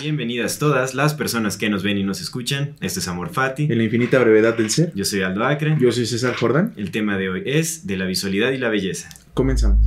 Bienvenidas todas las personas que nos ven y nos escuchan. Este es Amor Fati. En la infinita brevedad del ser. Yo soy Aldo Acre. Yo soy César Jordán. El tema de hoy es de la visualidad y la belleza. Comenzamos.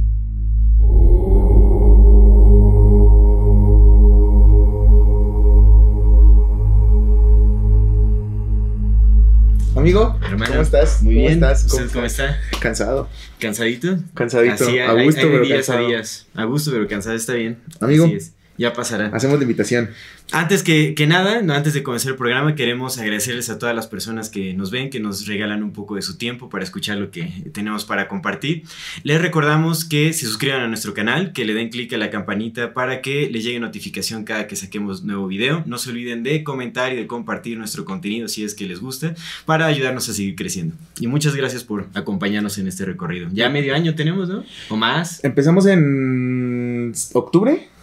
Amigo, Hermano, ¿cómo estás? Muy ¿Cómo bien. estás? ¿Usted cómo está? Cansado. ¿Cansadito? Cansadito. Así, a hay- gusto, hay pero días cansado. a días. A gusto, pero cansado está bien. Amigo. Así es. Ya pasará. Hacemos la invitación. Antes que, que nada, no, antes de comenzar el programa, queremos agradecerles a todas las personas que nos ven, que nos regalan un poco de su tiempo para escuchar lo que tenemos para compartir. Les recordamos que se suscriban a nuestro canal, que le den clic a la campanita para que les llegue notificación cada que saquemos nuevo video. No se olviden de comentar y de compartir nuestro contenido si es que les gusta, para ayudarnos a seguir creciendo. Y muchas gracias por acompañarnos en este recorrido. Ya medio año tenemos, ¿no? ¿O más? Empezamos en octubre.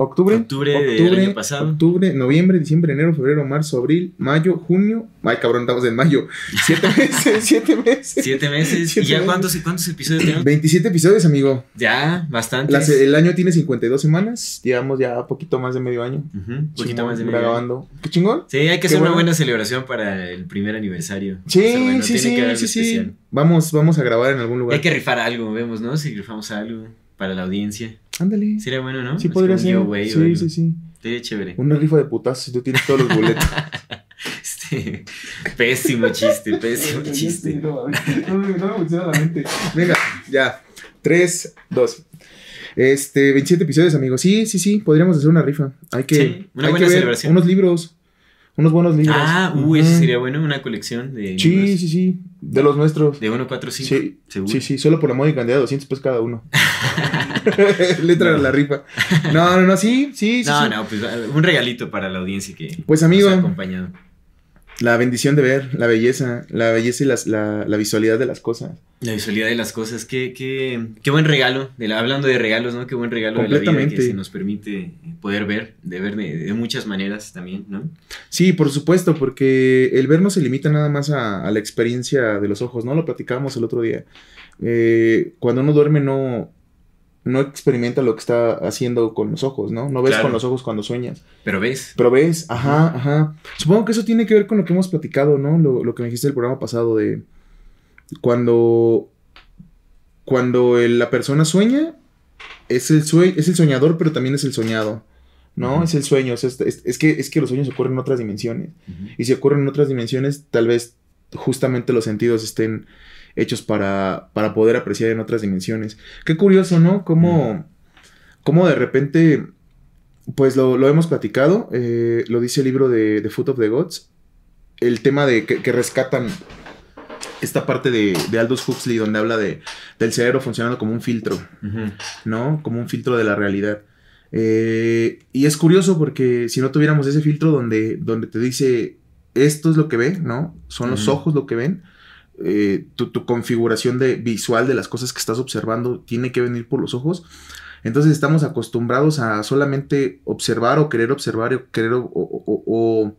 ¿Octubre? Octubre del año pasado. Octubre, noviembre, diciembre, enero, febrero, marzo, abril, mayo, junio. Ay, cabrón, estamos en mayo. Siete meses, siete meses. Siete meses. Siete ¿Y ya meses. cuántos, cuántos episodios tenemos? 27 episodios, amigo. Ya, bastante. El año tiene 52 semanas. Llevamos ya poquito más de medio año. Un poquito más de medio año. grabando. ¿Qué chingón? Sí, hay que Qué hacer una buena celebración para el primer aniversario. Sí, bueno, sí, sí, sí, sí. Vamos, vamos a grabar en algún lugar. Hay que rifar algo, vemos, ¿no? Si rifamos algo para la audiencia. Ándale. Sería bueno, ¿no? Sí, podría ser. Sí, sí, sí. Sería chévere. Una rifa de putazos si tú tienes todos los boletos. Este, pésimo chiste, pésimo chiste. No, no me funciona la mente. Venga, ya. 3, 2. Este, 27 episodios, amigos. Sí, sí, sí, podríamos hacer una rifa. Hay que, Sí, una hay buena que ver celebración. unos libros. Unos buenos libros. Ah, uy, eso Ujú. sería bueno, una colección de Sí, libros sí, sí. De los nuestros. de 1, 4, 5. Sí, seguro. Sí, sí, solo por la módica cantidad de 200 pesos cada uno. Letra a la rifa. No, no, no, sí, sí, sí. No, sí. no, pues un regalito para la audiencia que Pues, amigo. nos ha acompañado. La bendición de ver, la belleza, la belleza y las- la, la visualidad de las cosas. La visualidad de las cosas, qué, qué, qué buen regalo, de la- hablando de regalos, ¿no? Qué buen regalo de la vida que se nos permite poder ver, de ver de, de muchas maneras también, ¿no? Sí, por supuesto, porque el ver no se limita nada más a, a la experiencia de los ojos, ¿no? Lo platicábamos el otro día. Eh, cuando uno duerme no, no experimenta lo que está haciendo con los ojos, ¿no? No ves Claro. con los ojos cuando sueñas. Pero ves, Pero ves, ajá, ajá. Supongo que eso tiene que ver con lo que hemos platicado, ¿no? Lo, lo que me dijiste el programa pasado de cuando cuando el- la persona sueña es el sue- es el soñador, pero también es el soñado. ¿No? Es el sueño. sea, es, es- es que, es que los sueños ocurren en otras dimensiones. Y si ocurren en otras dimensiones, tal vez justamente los sentidos estén hechos para, para poder apreciar en otras dimensiones. Qué curioso, ¿no? Cómo, cómo de repente, pues lo, lo hemos platicado, eh, lo dice el libro de The Foot of the Gods, el tema de que, que rescatan esta parte de, de Aldous Huxley donde habla de, del cerebro funcionando como un filtro. ¿no? Como un filtro de la realidad. Eh, y es curioso porque si no tuviéramos ese filtro donde, donde te dice esto es lo que ve, ¿no? Son los ojos lo que ven. Eh, tu, tu configuración de, visual de las cosas que estás observando tiene que venir por los ojos. Entonces estamos acostumbrados a solamente observar o querer observar o querer o, o- o- o,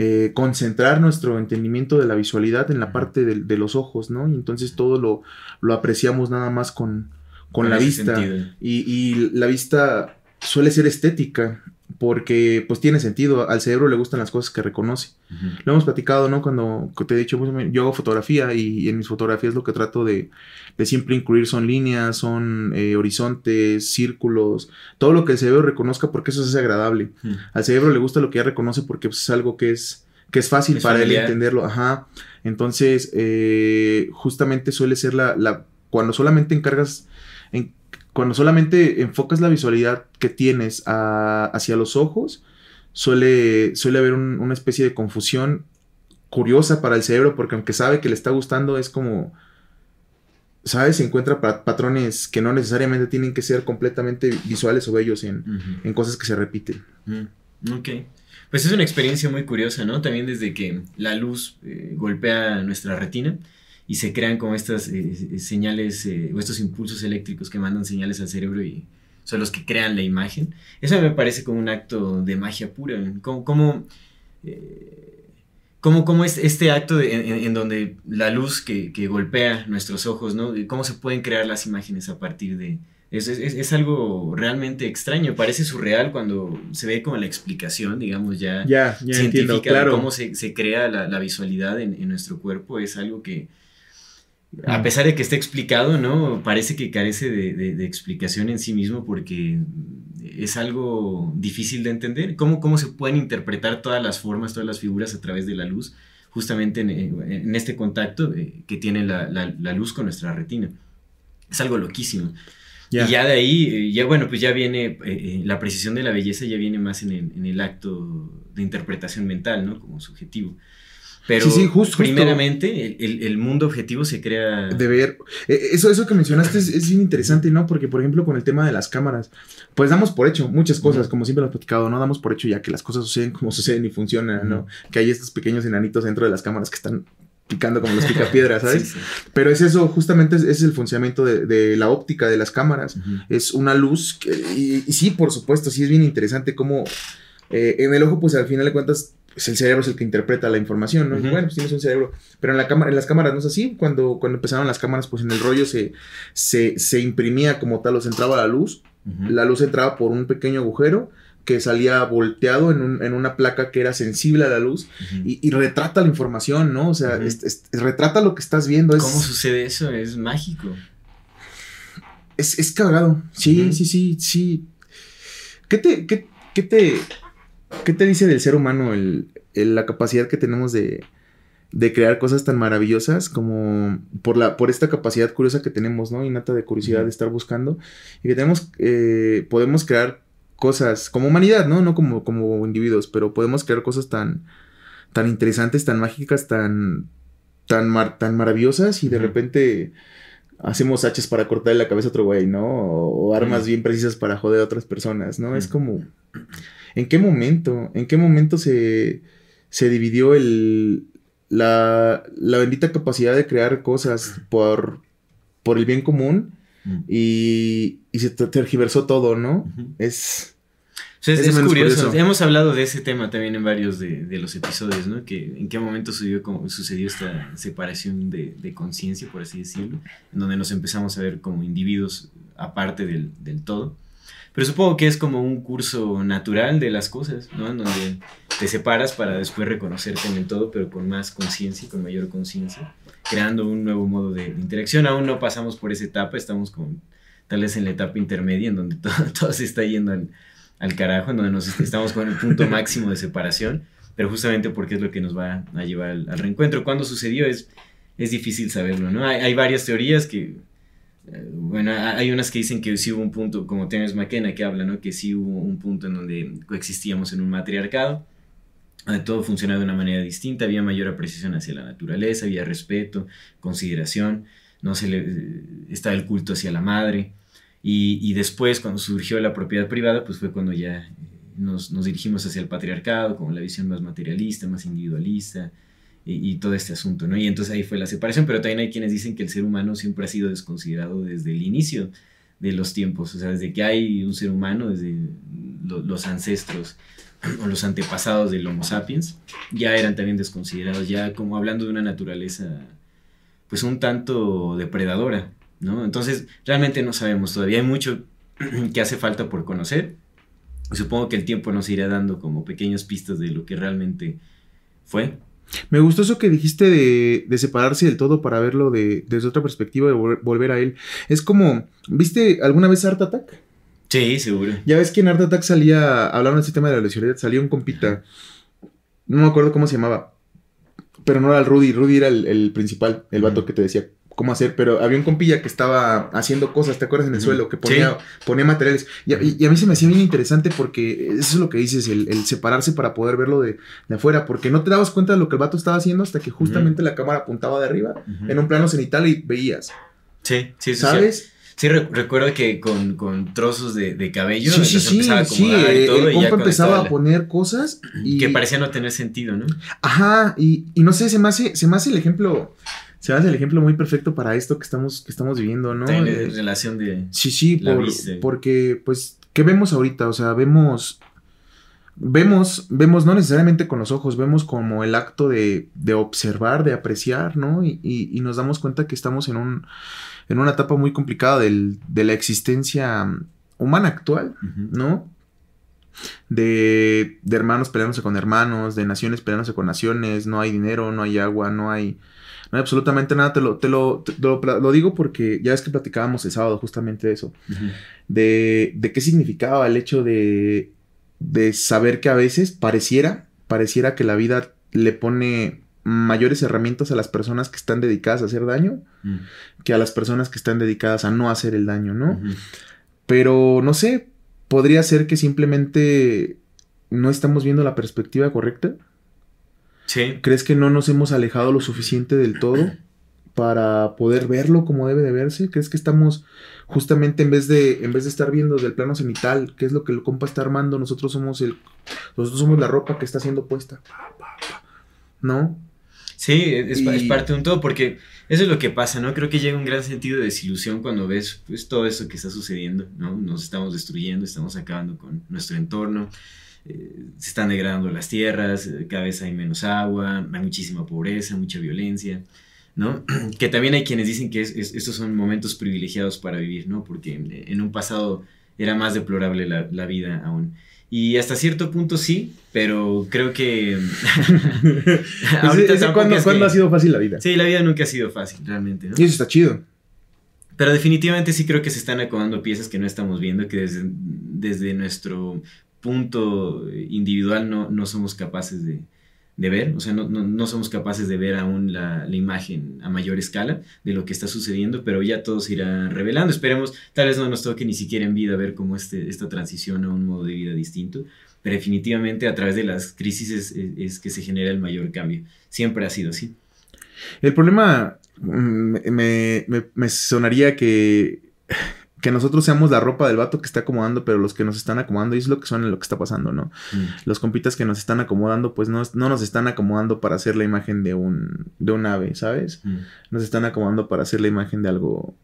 eh, concentrar nuestro entendimiento de la visualidad en la parte de, de los ojos, ¿no? Y entonces todo lo, lo apreciamos nada más con, con Con la vista. y la vista suele ser estética porque pues tiene sentido, al cerebro le gustan las cosas que reconoce. Lo hemos platicado, ¿no? Cuando te he dicho, pues, yo hago fotografía y, en mis fotografías lo que trato de, de siempre incluir son líneas, son eh, horizontes, círculos, todo lo que el cerebro reconozca porque eso es agradable. Al cerebro le gusta lo que ya reconoce porque pues, es algo que es, que es fácil Es para familiar. él entenderlo. Ajá. Entonces, eh, justamente suele ser la, la... Cuando solamente encargas... En, cuando solamente enfocas la visualidad que tienes a- hacia los ojos, suele, suele haber un- una especie de confusión curiosa para el cerebro porque aunque sabe que le está gustando es como ¿sabes? Encuentra patrones que no necesariamente tienen que ser completamente visuales o bellos en, cosas que se repiten. Ok. Pues es una experiencia muy curiosa, ¿no? También desde que la luz eh, golpea nuestra retina y se crean como estas eh, señales eh, o estos impulsos eléctricos que mandan señales al cerebro y son los que crean la imagen. Eso me parece como un acto de magia pura. Como, como, como, es este acto en, donde la luz que, que, golpea nuestros ojos, ¿no? Cómo se pueden crear las imágenes a partir de, es, es, es, algo realmente extraño, parece surreal cuando se ve como la explicación, digamos, ya, científica claro. de cómo se, se crea la, la visualidad en, en, nuestro cuerpo. Es algo que, a pesar de que esté explicado, ¿no? Parece que carece de, de, de explicación en sí mismo porque es algo difícil de entender. ¿Cómo, ¿Cómo se pueden interpretar todas las formas, todas las figuras a través de la luz, justamente en, en este contacto eh, que tiene la, la, la luz con nuestra retina? Es algo loquísimo. Y ya de ahí, eh, ya bueno, pues ya viene, eh, la precisión de la belleza ya viene más en el, en el, acto de interpretación mental, ¿no? Como subjetivo. Pero sí, sí, justo, primeramente el, el, mundo objetivo se crea... De ver. Eso, eso que mencionaste es, es, bien interesante, ¿no? Porque, por ejemplo, con el tema de las cámaras, pues damos por hecho muchas cosas, como siempre lo he platicado, ¿no? Damos por hecho ya que las cosas suceden como suceden y funcionan, ¿no? Que hay estos pequeños enanitos dentro de las cámaras que están picando como los picapiedras, ¿sabes? Pero es eso, justamente es, el funcionamiento de, la óptica de las cámaras. Es una luz y, sí, por supuesto, sí es bien interesante cómo eh, en el ojo, pues al final de cuentas, pues, el cerebro es el que interpreta la información, ¿no? Bueno, pues tienes un cerebro. Pero en la cámara, en las cámaras no es así. Cuando, cuando empezaron las cámaras, pues en el rollo se, se, se imprimía como tal, o se entraba la luz. La luz entraba por un pequeño agujero que salía volteado en, una placa que era sensible a la luz y, retrata la información, ¿no? O sea, retrata lo que estás viendo. ¿Cómo sucede eso? Es mágico. Es, es cagado. Sí, sí, sí, sí. ¿Qué te, qué, te, qué te dice del ser humano el, la capacidad que tenemos de, de crear cosas tan maravillosas como por la por esta capacidad curiosa que tenemos, ¿no? Innata de curiosidad de estar buscando y que tenemos eh, podemos crear cosas como humanidad, ¿no? No como, como individuos, pero podemos crear cosas tan, tan interesantes, tan mágicas, tan, tan, tan maravillosas y de repente hacemos hachas para cortarle la cabeza a otro güey, ¿no? O, armas bien precisas para joder a otras personas, ¿no? Es como, ¿en qué momento? ¿En qué momento se, se dividió el, la, la bendita capacidad de crear cosas por, por el bien común? y, y, se tergiversó todo, ¿no? Es... es, curioso. Hemos hablado de ese tema también en varios de, de los episodios, ¿no? Que en qué momento sucedió, como, sucedió esta separación de, de conciencia, por así decirlo, en donde nos empezamos a ver como individuos aparte del, del todo. Pero supongo que es como un curso natural de las cosas, ¿no? En donde te separas para después reconocerte en el todo, pero con más conciencia, con mayor conciencia creando un nuevo modo de, interacción. Aún no pasamos por esa etapa, estamos con, tal vez en la etapa intermedia, en donde todo, se está yendo al, carajo, en donde nos estamos con el punto máximo de separación, pero justamente porque es lo que nos va a llevar al, reencuentro. ¿Cuándo sucedió? Es, es difícil saberlo, ¿no? Hay, hay varias teorías que, bueno, hay unas que dicen que sí hubo un punto, como Terence McKenna que habla, ¿no? Que sí hubo un punto en donde coexistíamos en un matriarcado todo funcionaba de una manera distinta, había mayor apreciación hacia la naturaleza, había respeto, consideración, no se le, estaba el culto hacia la madre. Y, después, cuando surgió la propiedad privada, pues fue cuando ya eh, nos, dirigimos hacia el patriarcado, con la visión más materialista, más individualista, y, todo este asunto, ¿no? Y entonces ahí fue la separación, pero también hay quienes dicen que el ser humano siempre ha sido desconsiderado desde el inicio de los tiempos, o sea, desde que hay un ser humano, desde los ancestros o los antepasados del Homo sapiens, ya eran también desconsiderados, ya como hablando de una naturaleza pues un tanto depredadora, ¿no? Entonces, realmente no sabemos todavía, hay mucho que hace falta por conocer. Supongo que el tiempo nos irá dando como pequeñas pistas de lo que realmente fue. Me gustó eso que dijiste de, de separarse del todo para verlo de, desde otra perspectiva, de volver a él. Es como, ¿viste alguna vez Art Attack? Sí, seguro. Ya ves que en Art Attack salía, hablaron de ese tema de la lesionalidad, salía un compita, no me acuerdo cómo se llamaba, pero no era el Rudy, Rudy era el, principal, el vato que te decía cómo hacer, pero había un compilla que estaba haciendo cosas, ¿te acuerdas? En el suelo, que ponía, ponía materiales. Y, a mí se me hacía bien interesante porque eso es lo que dices, el, separarse para poder verlo de, afuera, porque no te dabas cuenta de lo que el vato estaba haciendo hasta que justamente la cámara apuntaba de arriba, en un plano cenital y veías. Sí, sí, sí. ¿Sabes? Sí, recuerdo que con, con trozos de, de, cabello sí, sí, sí, sí, y todo, el compa empezaba a poner cosas y... que parecía no tener sentido, ¿no? Ajá, y, y no sé, se me hace, se me hace el ejemplo, se hace el ejemplo muy perfecto para esto que estamos, que estamos viviendo, ¿no? En eh, relación de... Sí, sí, por, porque pues, ¿qué vemos ahorita? O sea, vemos vemos, vemos no necesariamente con los ojos, vemos como el acto de, de observar, de apreciar, ¿no? Y, y, y, nos damos cuenta que estamos en, un, en una etapa muy complicada del, de la existencia humana actual, ¿no? De, de, hermanos peleándose con hermanos, de naciones peleándose con naciones, no hay dinero, no hay agua, no hay, no hay absolutamente nada. Te lo, te lo, lo, digo porque ya es que platicábamos el sábado justamente de eso, de, de qué significaba el hecho de de saber que a veces pareciera, pareciera que la vida le pone mayores herramientas a las personas que están dedicadas a hacer daño mm. que a las personas que están dedicadas a no hacer el daño, ¿no? Pero no sé, podría ser que simplemente no estamos viendo la perspectiva correcta. Sí. ¿Crees que no nos hemos alejado lo suficiente del todo para poder verlo como debe de verse? ¿Crees que estamos justamente en vez de, en vez de estar viendo del plano cenital, qué es lo que el compa está armando, nosotros somos el, nosotros somos la ropa que está siendo puesta. ¿No? Sí, es, parte de un todo, porque eso es lo que pasa, ¿no? Creo que llega un gran sentido de desilusión cuando ves pues, todo eso que está sucediendo, ¿no? Nos estamos destruyendo, estamos acabando con nuestro entorno, eh, se están degradando las tierras, eh, cada vez hay menos agua, hay muchísima pobreza, mucha violencia. ¿no? Que también hay quienes dicen que estos son momentos privilegiados para vivir, ¿no? Porque en un pasado era más deplorable la, vida aún. Y hasta cierto punto sí, pero creo que... ¿Cuándo, ha sido fácil la vida? Sí, la vida nunca ha sido fácil, realmente, ¿no? Y eso está chido. Pero definitivamente sí creo que se están acomodando piezas que no estamos viendo, que desde, desde nuestro punto individual no, no somos capaces de, de ver, o sea, no, no, somos capaces de ver aún la, la, imagen a mayor escala de lo que está sucediendo, pero ya todo se irá revelando. Esperemos, tal vez no nos toque ni siquiera en vida ver cómo este, esta transición a un modo de vida distinto, pero definitivamente a través de las crisis es, es, que se genera el mayor cambio. Siempre ha sido así. El problema mm, me, me, me sonaría que que nosotros seamos la ropa del vato que está acomodando, pero los que nos están acomodando, y es lo que suena lo que está pasando, ¿no? Mm. Los compitas que nos están acomodando, pues no, no, nos están acomodando para hacer la imagen de un, de un ave, ¿sabes? Mm. Nos están acomodando para hacer la imagen de algo,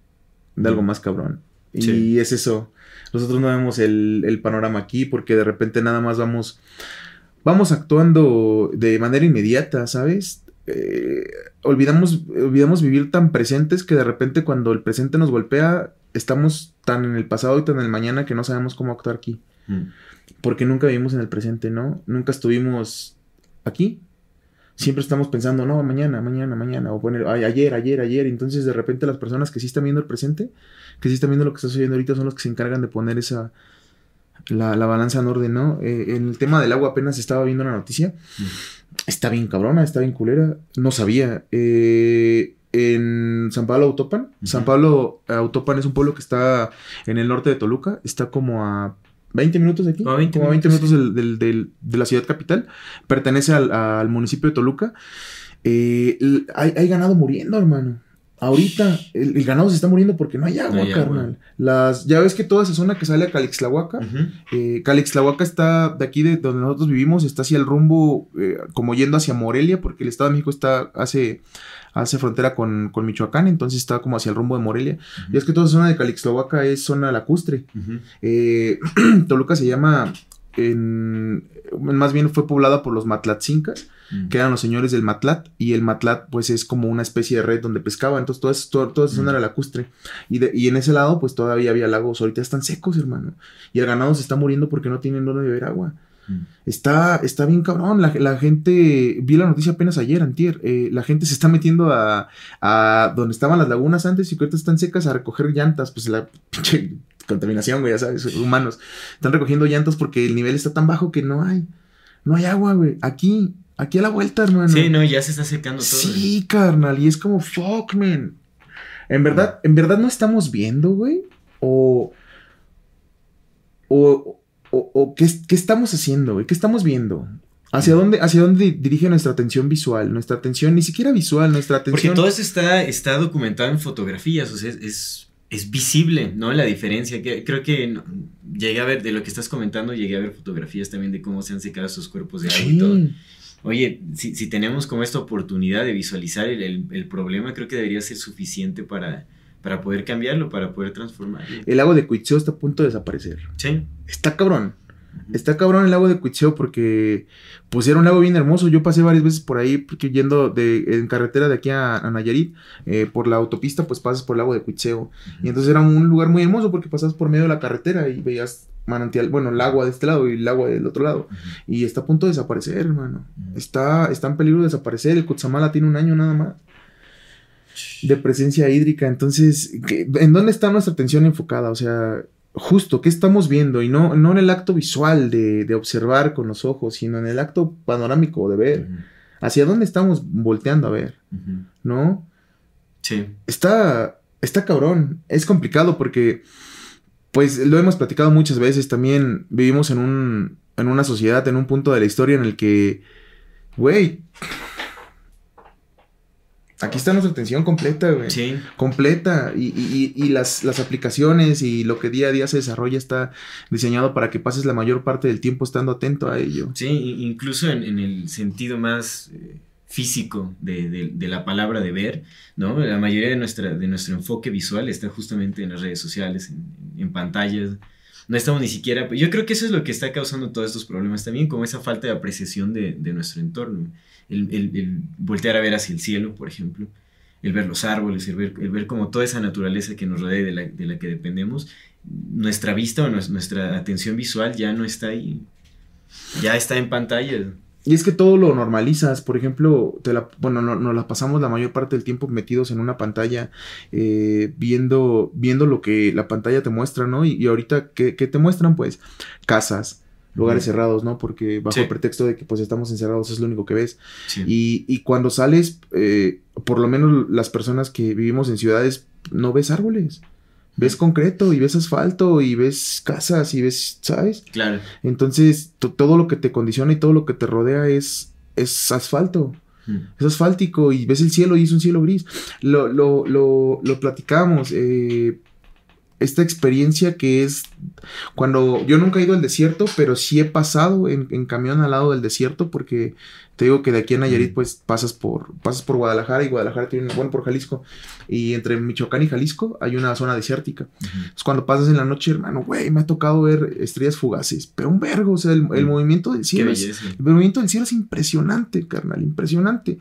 de algo mm. más cabrón. Y es eso. Nosotros no vemos el, el, panorama aquí porque de repente nada más vamos, vamos actuando de manera inmediata, ¿sabes? Eh, olvidamos, olvidamos vivir tan presentes que de repente cuando el presente nos golpea estamos tan en el pasado y tan en el mañana que no sabemos cómo actuar aquí. Mm. Porque nunca vivimos en el presente, ¿no? Nunca estuvimos aquí. Siempre estamos pensando, no, mañana, mañana, mañana, o poner, ay, ayer, ayer, ayer. Entonces, de repente, las personas que sí están viendo el presente, que sí están viendo lo que está sucediendo ahorita, son los que se encargan de poner esa, la, balanza en orden, ¿no? Eh, en el tema del agua apenas estaba viendo la noticia. Mm. Está bien cabrona, está bien culera. No sabía. Eh, en San Pablo Autopan. San Pablo Autopan es un pueblo que está en el norte de Toluca. Está como a 20 minutos de aquí. A 20 como a 20 minutos de la ciudad capital. Pertenece al, municipio de Toluca. Eh, hay, ganado muriendo, hermano. Ahorita el, ganado se está muriendo porque no hay agua, carnal. Las, ya ves que toda esa zona que sale a Calixtlahuaca, uh Calixtlahuaca está de aquí de donde nosotros vivimos, está hacia el rumbo, eh, como yendo hacia Morelia, porque el Estado de México está hace hace frontera con, Michoacán, entonces está como hacia el rumbo de Morelia. Y es que toda zona de Calixtlahuaca es zona lacustre. Eh, Toluca se llama, en, más bien fue poblada por los matlatzincas, que eran los señores del matlat, y el matlat pues es como una especie de red donde pescaba, entonces toda, toda, esa zona era lacustre. Y, y en ese lado pues todavía había lagos, ahorita están secos, hermano. Y el ganado se está muriendo porque no tienen dónde beber agua. Mm. Está, está bien cabrón. La, gente, vi la noticia apenas ayer, antier. Eh, la gente se está metiendo a, a donde estaban las lagunas antes y que ahorita están secas a recoger llantas. Pues la pinche contaminación, güey, ya sabes, humanos. Están recogiendo llantas porque el nivel está tan bajo que no hay, no hay agua, güey. Aquí, aquí a la vuelta, hermano. Sí, no, ya se está secando todo. Sí, carnal, y es como, fuck, man. En verdad, en verdad no estamos viendo, güey. O, o, o, ¿qué, estamos haciendo, güey? ¿Qué estamos viendo? ¿Hacia dónde, hacia dónde dirige nuestra atención visual? Nuestra atención, ni siquiera visual, nuestra atención. Porque todo eso está, está documentado en fotografías, o sea, es, es visible, ¿no? La diferencia. Que, creo que llegué a ver, de lo que estás comentando, llegué a ver fotografías también de cómo se han secado esos cuerpos de agua y todo. Oye, si, si, tenemos como esta oportunidad de visualizar el, el, problema, creo que debería ser suficiente para, para poder cambiarlo, para poder transformarlo. El lago de Cuitzeo está a punto de desaparecer. Sí. Está cabrón. Está cabrón el lago de Cuitzeo porque pues era un lago bien hermoso. Yo pasé varias veces por ahí porque yendo de, en carretera de aquí a, Nayarit, eh, por la autopista pues pasas por el lago de Cuitzeo. Y entonces era un lugar muy hermoso porque pasas por medio de la carretera y veías manantial, bueno, el agua de este lado y el agua del otro lado. Y está a punto de desaparecer, hermano. está, está en peligro de desaparecer. El Cutzamala tiene un año nada más de presencia hídrica. Entonces, ¿en dónde está nuestra atención enfocada? O sea, justo, ¿qué estamos viendo? Y no, no en el acto visual de, de observar con los ojos, sino en el acto panorámico de ver. ¿Hacia dónde estamos volteando a ver? ¿No? Sí. Está, está cabrón. Es complicado porque, pues, lo hemos platicado muchas veces. También vivimos en un, en una sociedad, en un punto de la historia en el que, güey, Aquí está nuestra atención completa, güey. Sí. Completa. Y, y, y las, las, aplicaciones y lo que día a día se desarrolla está diseñado para que pases la mayor parte del tiempo estando atento a ello. Sí, incluso en, en el sentido más eh, físico de, de, de, la palabra de ver, ¿no? La mayoría de, nuestra, de nuestro enfoque visual está justamente en las redes sociales, en, en pantallas. No estamos ni siquiera... Yo creo que eso es lo que está causando todos estos problemas también, como esa falta de apreciación de, de nuestro entorno el, voltear a ver hacia el cielo, por ejemplo, el ver los árboles, el ver, el ver como toda esa naturaleza que nos rodea y de la, de la que dependemos, nuestra vista o nuestra atención visual ya no está ahí, ya está en pantalla. Y es que todo lo normalizas, por ejemplo, te la, bueno, nos no la pasamos la mayor parte del tiempo metidos en una pantalla, eh, viendo, viendo lo que la pantalla te muestra, ¿no? Y, y ahorita, ¿qué, ¿qué, te muestran? Pues casas, lugares cerrados, ¿no? Porque bajo el pretexto de que pues estamos encerrados es lo único que ves. Y, y, cuando sales, eh, por lo menos las personas que vivimos en ciudades, no ves árboles. Ves concreto y ves asfalto y ves casas y ves, ¿sabes? Claro. Entonces, todo lo que te condiciona y todo lo que te rodea es, es asfalto. Es asfáltico y ves el cielo y es un cielo gris. Lo, lo, lo, lo platicamos. Eh, esta experiencia que es cuando yo nunca he ido al desierto, pero sí he pasado en, en, camión al lado del desierto porque te digo que de aquí a Nayarit pues pasas por pasas por Guadalajara y Guadalajara tiene bueno por Jalisco y entre Michoacán y Jalisco hay una zona desértica. Entonces cuando pasas en la noche, hermano, güey, me ha tocado ver estrellas fugaces, pero un vergo, o sea, el, el movimiento del cielo es, el movimiento del cielo es impresionante, carnal, impresionante.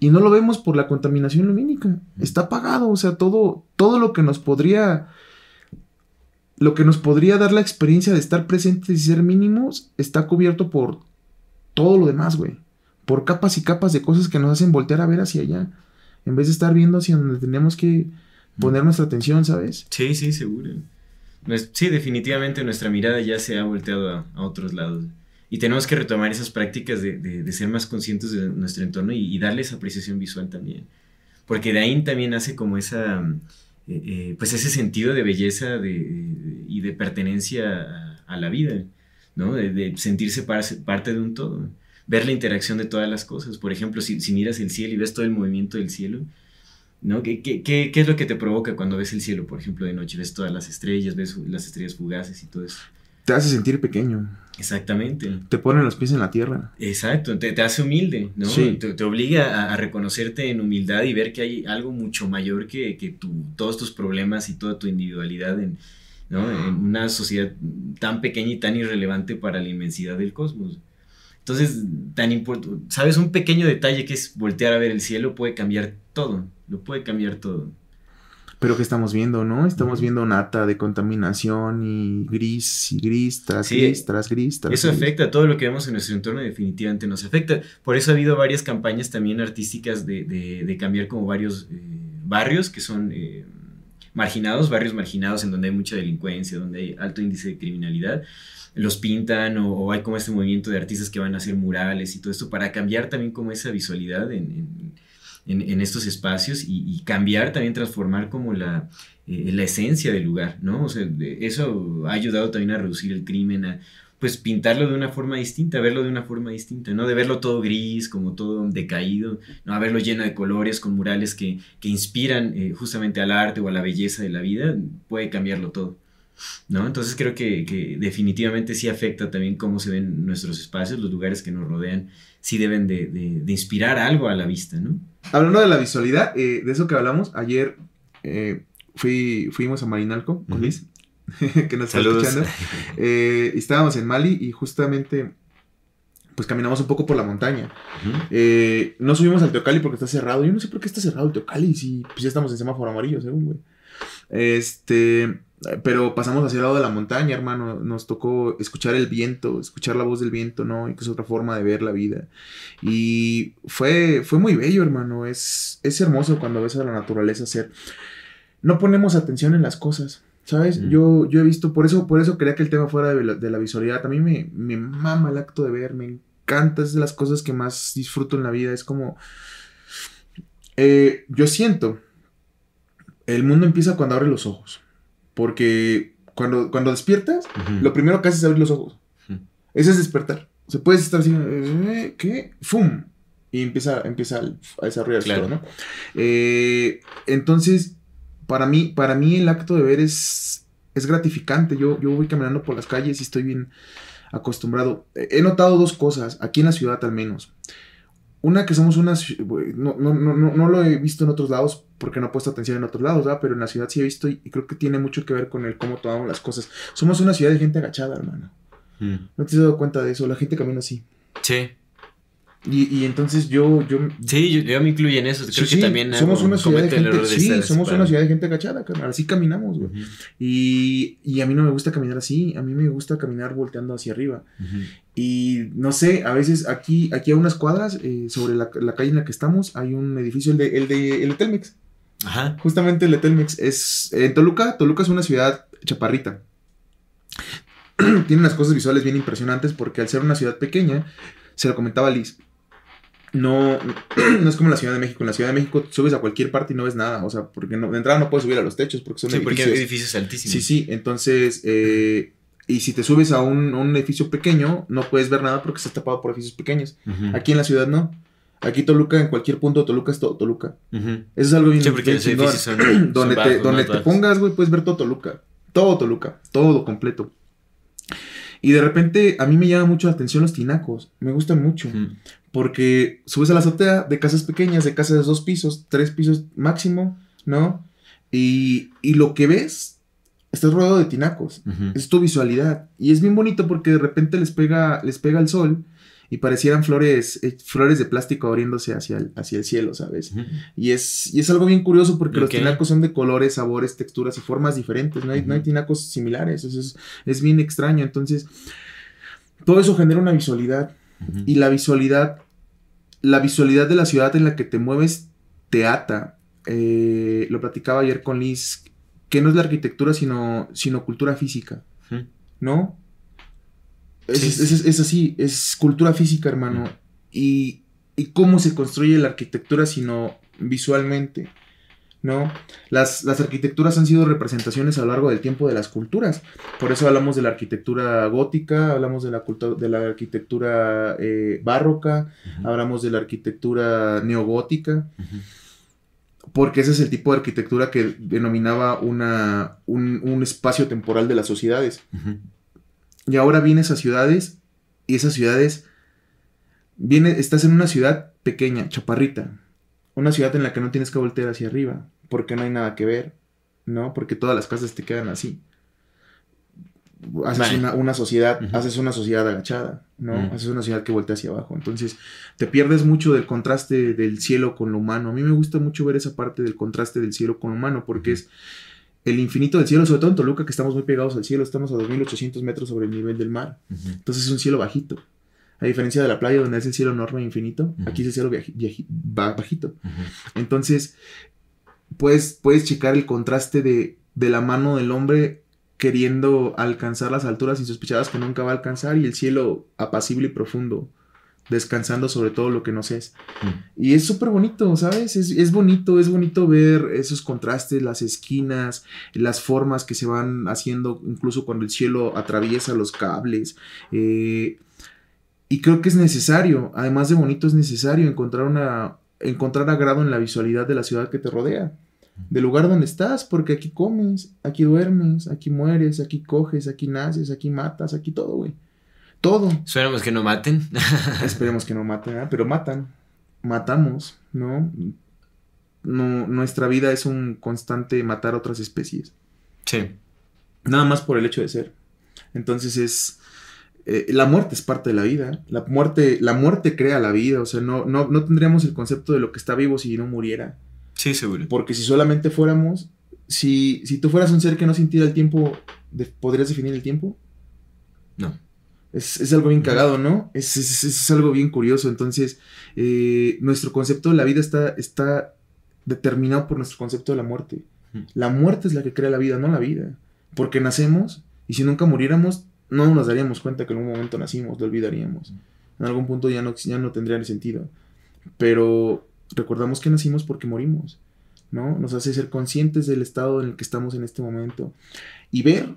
Y no lo vemos por la contaminación lumínica. Está apagado, o sea, todo todo lo que nos podría lo que nos podría dar la experiencia de estar presentes y ser mínimos está cubierto por todo lo demás, güey. Por capas y capas de cosas que nos hacen voltear a ver hacia allá. En vez de estar viendo hacia donde tenemos que poner nuestra atención, ¿sabes? Sí, sí, seguro. Sí, definitivamente nuestra mirada ya se ha volteado a, a otros lados. Y tenemos que retomar esas prácticas de, de, de ser más conscientes de nuestro entorno y, y darle esa apreciación visual también. Porque de ahí también nace como esa eh, eh, pues ese sentido de belleza de, y de pertenencia a, la vida, ¿no? De, sentirse parte de un todo, ver la interacción de todas las cosas. Por ejemplo, si, si miras el cielo y ves todo el movimiento del cielo, ¿no? ¿Qué, qué, qué, qué es lo que te provoca cuando ves el cielo, por ejemplo, de noche? Ves todas las estrellas, ves las estrellas fugaces y todo eso. Te hace sentir pequeño. Exactamente. Te pone los pies en la tierra. Exacto, te, te hace humilde, ¿no? Sí. Te, te, obliga a, a, reconocerte en humildad y ver que hay algo mucho mayor que, que tu, todos tus problemas y toda tu individualidad en, ¿no? en una sociedad tan pequeña y tan irrelevante para la inmensidad del cosmos. Entonces, tan importante, sabes, un pequeño detalle que es voltear a ver el cielo puede cambiar todo, lo puede cambiar todo. Pero que estamos viendo, ¿no? Estamos viendo nata de contaminación y gris y gris tras sí, gris tras gris tras Eso gris. afecta a todo lo que vemos en nuestro entorno, definitivamente nos afecta. Por eso ha habido varias campañas también artísticas de, de, de cambiar como varios eh, barrios que son eh, marginados, barrios marginados en donde hay mucha delincuencia, donde hay alto índice de criminalidad. Los pintan o, o hay como este movimiento de artistas que van a hacer murales y todo esto para cambiar también como esa visualidad en, en en, estos espacios y, cambiar, también transformar como la, eh, la esencia del lugar, ¿no? O sea, eso ha ayudado también a reducir el crimen, a pues pintarlo de una forma distinta, verlo de una forma distinta, ¿no? De verlo todo gris, como todo decaído, ¿no? A verlo lleno de colores, con murales que, que inspiran eh, justamente al arte o a la belleza de la vida, puede cambiarlo todo. ¿No? Entonces creo que, que, definitivamente sí afecta también cómo se ven nuestros espacios, los lugares que nos rodean, sí deben de, de, inspirar algo a la vista, ¿no? Hablando de la visualidad, eh, de eso que hablamos, ayer eh, fui, fuimos a Marinalco con Luis, que nos está escuchando. Eh, estábamos en Mali y justamente pues caminamos un poco por la montaña. no subimos al Teocali porque está cerrado. Yo no sé por qué está cerrado el Teocali si pues ya estamos en semáforo amarillo, según, güey. Este, pero pasamos hacia el lado de la montaña, hermano. Nos tocó escuchar el viento, escuchar la voz del viento, ¿no? Y que es otra forma de ver la vida. Y fue, fue muy bello, hermano. Es, es hermoso cuando ves a la naturaleza hacer. No ponemos atención en las cosas. ¿Sabes? Yo, yo he visto, por eso, por eso quería que el tema fuera de la, visualidad. A mí me, me mama el acto de ver, me encanta, es de las cosas que más disfruto en la vida. Es como. Eh, yo siento. El mundo empieza cuando abre los ojos. Porque cuando, cuando despiertas, lo primero que haces es abrir los ojos. Ese es despertar. O sea, puedes estar así, eh, ¿qué? ¡Fum! Y empieza, empieza a desarrollarse todo, ¿no? Eh, entonces, para mí, para mí el acto de ver es, es gratificante. Yo, yo voy caminando por las calles y estoy bien acostumbrado. He notado dos cosas, aquí en la ciudad al menos. Una que somos una... No, no, no, no, lo he visto en otros lados porque no he puesto atención en otros lados, ¿verdad? Pero en la ciudad sí he visto y, creo que tiene mucho que ver con el cómo tomamos las cosas. Somos una ciudad de gente agachada, hermano. Mm. ¿No te has dado cuenta de eso? La gente camina así. Sí. Y, entonces yo, yo... Sí, yo, me incluyo en eso. Creo que también somos una ciudad de gente... sí, somos una ciudad de gente agachada, Así caminamos, güey. y, y, a mí no me gusta caminar así. A mí me gusta caminar volteando hacia arriba. Y no sé, a veces aquí, aquí a unas cuadras, eh, sobre la, calle en la que estamos, hay un edificio, el de, el de, el Telmex. Ajá. Justamente el de Telmex. Es en Toluca. Toluca es una ciudad chaparrita. Tiene unas cosas visuales bien impresionantes porque al ser una ciudad pequeña, se lo comentaba Liz, no, no es como la Ciudad de México. En la Ciudad de México subes a cualquier parte y no ves nada. O sea, porque no, de entrada no puedes subir a los techos porque son sí, edificios. porque hay edificios altísimos. Sí, sí. Entonces, eh, y si te subes a un, edificio pequeño, no puedes ver nada porque está tapado por edificios pequeños. Aquí en la ciudad no. Aquí Toluca, en cualquier punto Toluca es todo Toluca. Eso es algo bien, sí, porque donde te, donde te pongas, güey, puedes ver todo Toluca. Todo Toluca. Todo completo. Y de repente a mí me llama mucho la atención los tinacos. Me gustan mucho. Porque subes a la azotea de casas pequeñas, de casas de dos pisos, tres pisos máximo, ¿no? Y, y lo que ves, estás rodeado de tinacos. Es tu visualidad. Y es bien bonito porque de repente les pega, les pega el sol y parecieran flores, eh, flores de plástico abriéndose hacia el, hacia el cielo, ¿sabes? y, es, y es algo bien curioso porque los tinacos son de colores, sabores, texturas y formas diferentes. No hay, no hay tinacos similares. Eso es, es bien extraño. Entonces, todo eso genera una visualidad. Y la visualidad, la visualidad de la ciudad en la que te mueves te ata. Eh, lo platicaba ayer con Liz, que no es la arquitectura, sino, sino cultura física. ¿No? Es, así, es cultura física, hermano. Y, y cómo se construye la arquitectura, sino visualmente. ¿no? Las, las, arquitecturas han sido representaciones a lo largo del tiempo de las culturas. Por eso hablamos de la arquitectura gótica, hablamos de la, de la arquitectura eh, barroca, hablamos de la arquitectura neogótica. Porque ese es el tipo de arquitectura que denominaba una, un, espacio temporal de las sociedades. Y ahora vienes a ciudades y esas ciudades, viene, estás en una ciudad pequeña, chaparrita, una ciudad en la que no tienes que voltear hacia arriba, porque no hay nada que ver, ¿no? Porque todas las casas te quedan así. Haces una, sociedad, haces una sociedad agachada, ¿no? Haces una sociedad que voltea hacia abajo. Entonces, te pierdes mucho del contraste del cielo con lo humano. A mí me gusta mucho ver esa parte del contraste del cielo con lo humano, porque es el infinito del cielo, sobre todo en Toluca, que estamos muy pegados al cielo, estamos a 2.800 metros sobre el nivel del mar. Entonces es un cielo bajito. A diferencia de la playa donde es el cielo enorme e infinito, aquí es el cielo bajito. Entonces, puedes, puedes checar el contraste de, de la mano del hombre queriendo alcanzar las alturas insospechadas que nunca va a alcanzar y el cielo apacible y profundo descansando sobre todo lo que nos es. Mm. Y es súper bonito, ¿sabes? Es, es bonito, es bonito ver esos contrastes, las esquinas, las formas que se van haciendo, incluso cuando el cielo atraviesa los cables. Eh, y creo que es necesario, además de bonito, es necesario encontrar una encontrar agrado en la visualidad de la ciudad que te rodea, del lugar donde estás, porque aquí comes, aquí duermes, aquí mueres, aquí coges, aquí naces, aquí matas, aquí todo, güey. Todo. Esperemos que no maten. Esperemos que no maten, ¿eh? pero matan. Matamos, ¿no? ¿no? Nuestra vida es un constante matar otras especies. Sí. Nada más por el hecho de ser. Entonces es. eh, la muerte es parte de la vida. La muerte, la muerte crea la vida. O sea, no, no, no tendríamos el concepto de lo que está vivo si no muriera. Sí, seguro. Porque si solamente fuéramos. Si, si tú fueras un ser que no sintiera el tiempo, de- ¿podrías definir el tiempo? No. Es, es algo bien cagado, ¿no? Es, es- es algo bien curioso. Entonces, eh, nuestro concepto de la vida está, está determinado por nuestro concepto de la muerte. La muerte es la que crea la vida, no la vida. Porque nacemos y si nunca muriéramos, no nos daríamos cuenta que en algún momento nacimos, lo olvidaríamos. En algún punto ya no, ya no tendría ni sentido. Pero recordamos que nacimos porque morimos, ¿no? Nos hace ser conscientes del estado en el que estamos en este momento. Y ver,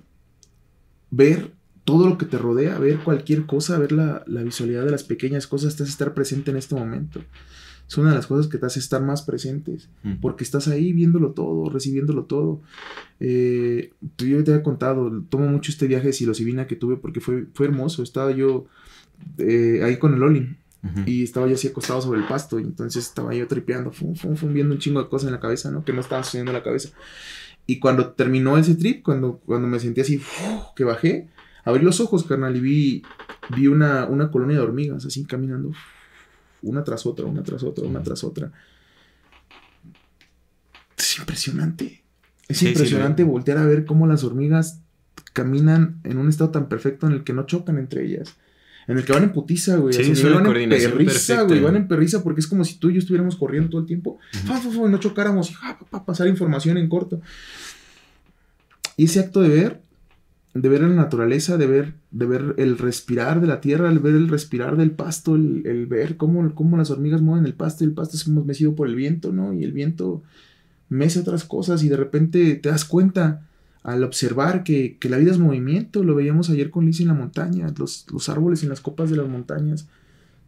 ver todo lo que te rodea, ver cualquier cosa, ver la, la visualidad de las pequeñas cosas, te hace estar presente en este momento. Es una de las cosas que te hace estar más presentes, Mm. porque estás ahí viéndolo todo, recibiéndolo todo. Eh, yo te había contado, tomo mucho este viaje de que tuve porque fue, fue hermoso. Estaba yo eh, ahí con el Ujú. y estaba yo así acostado sobre el pasto y entonces estaba yo tripeando, fum, fum, fum, viendo un chingo de cosas en la cabeza, ¿no? Que no estaban sucediendo en la cabeza. Y cuando terminó ese trip, cuando, cuando me sentí así, ¡fu! que bajé, abrí los ojos, carnal, y vi, vi una, una colonia de hormigas así caminando, una tras otra, una tras otra, una tras otra. Es impresionante. Es Sí, sí, impresionante lo- voltear a ver cómo las hormigas caminan en un estado tan perfecto en el que no chocan entre ellas. En el que van en putiza, güey. Sí, así, van en perriza, güey. Van en perriza porque es como si tú y yo estuviéramos corriendo todo el tiempo. Fa, y no chocáramos y ja, pa, pa, pasar información en corto. Y ese acto de ver, de ver la naturaleza, de ver, de ver el respirar de la tierra, el ver el respirar del pasto, el, el ver cómo, cómo las hormigas mueven el pasto y el pasto es como mecido por el viento, ¿no? Y el viento mece otras cosas y de repente te das cuenta al observar que, que la vida es movimiento, lo veíamos ayer con Liz en la montaña, los, los árboles en las copas de las montañas,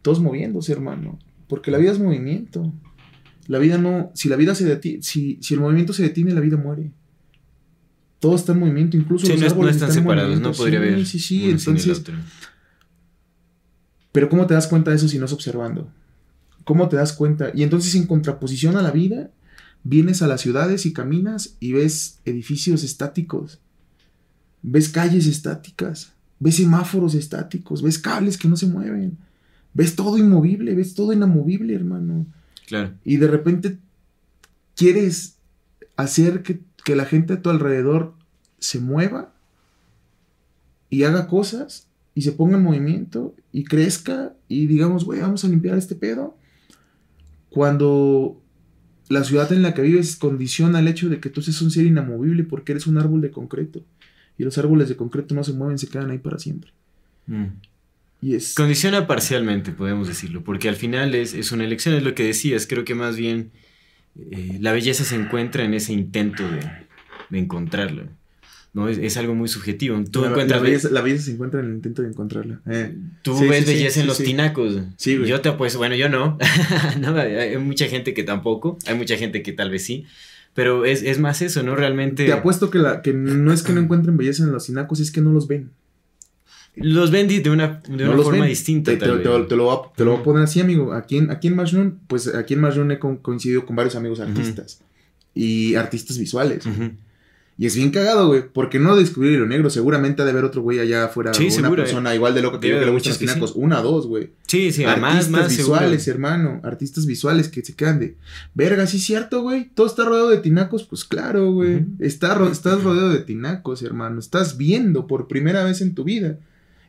todos moviéndose, hermano, porque la vida es movimiento. La vida no, si la vida se detiene, si, si el movimiento se detiene, la vida muere. Todo está en movimiento, incluso Sí, los no, es- no árboles están separados, no podría sí, haber. Sí, sí, entonces, pero ¿cómo te das cuenta de eso si no es observando? ¿Cómo te das cuenta? Y entonces en contraposición a la vida, vienes a las ciudades y caminas y ves edificios estáticos, ves calles estáticas, ves semáforos estáticos, ves cables que no se mueven, ves todo inmovible, ves todo inamovible, hermano. Claro. Y de repente quieres hacer que, que la gente a tu alrededor se mueva y haga cosas y se ponga en movimiento y crezca y digamos, güey, vamos a limpiar este pedo. Cuando la ciudad en la que vives condiciona el hecho de que tú seas un ser inamovible porque eres un árbol de concreto. Y los árboles de concreto no se mueven, se quedan ahí para siempre. Mm. Y es... Condiciona parcialmente, podemos decirlo, porque al final es, es una elección, es lo que decías, creo que más bien eh, la belleza se encuentra en ese intento de, de encontrarlo. ¿No? Es, es algo muy subjetivo. Tú, la, encuentras la belleza, la belleza se encuentra en el intento de encontrarla. Eh. tú Sí, ves sí, belleza sí, en los tinacos. Sí, güey. Yo te apuesto, bueno, yo no. No, hay mucha gente que tampoco, hay mucha gente que tal vez sí, pero es, es más eso, ¿no? Realmente Te apuesto que, la, que no es que no encuentren belleza en los sinacos, es que no los ven. los ven de una, de no una forma ven. distinta. Te, te- tal te- vez. te lo, voy a, te lo voy a poner así, amigo. Aquí en, aquí en Majnun, pues aquí en Majnun he co- coincidido con varios amigos artistas. Y artistas visuales. Ujú. Y es bien cagado, güey. Porque no descubrir lo negro. Seguramente ha de haber otro güey allá afuera. Sí, una seguro, persona igual de loca que yo que le gustan los tinacos. Una, dos, güey. Sí, sí, artistas más, más visuales, seguro. hermano. Artistas visuales que se quedan de. Verga, sí es cierto, güey. Todo está rodeado de tinacos. Pues claro, güey. Está ro- estás rodeado de tinacos, hermano. Estás viendo por primera vez en tu vida.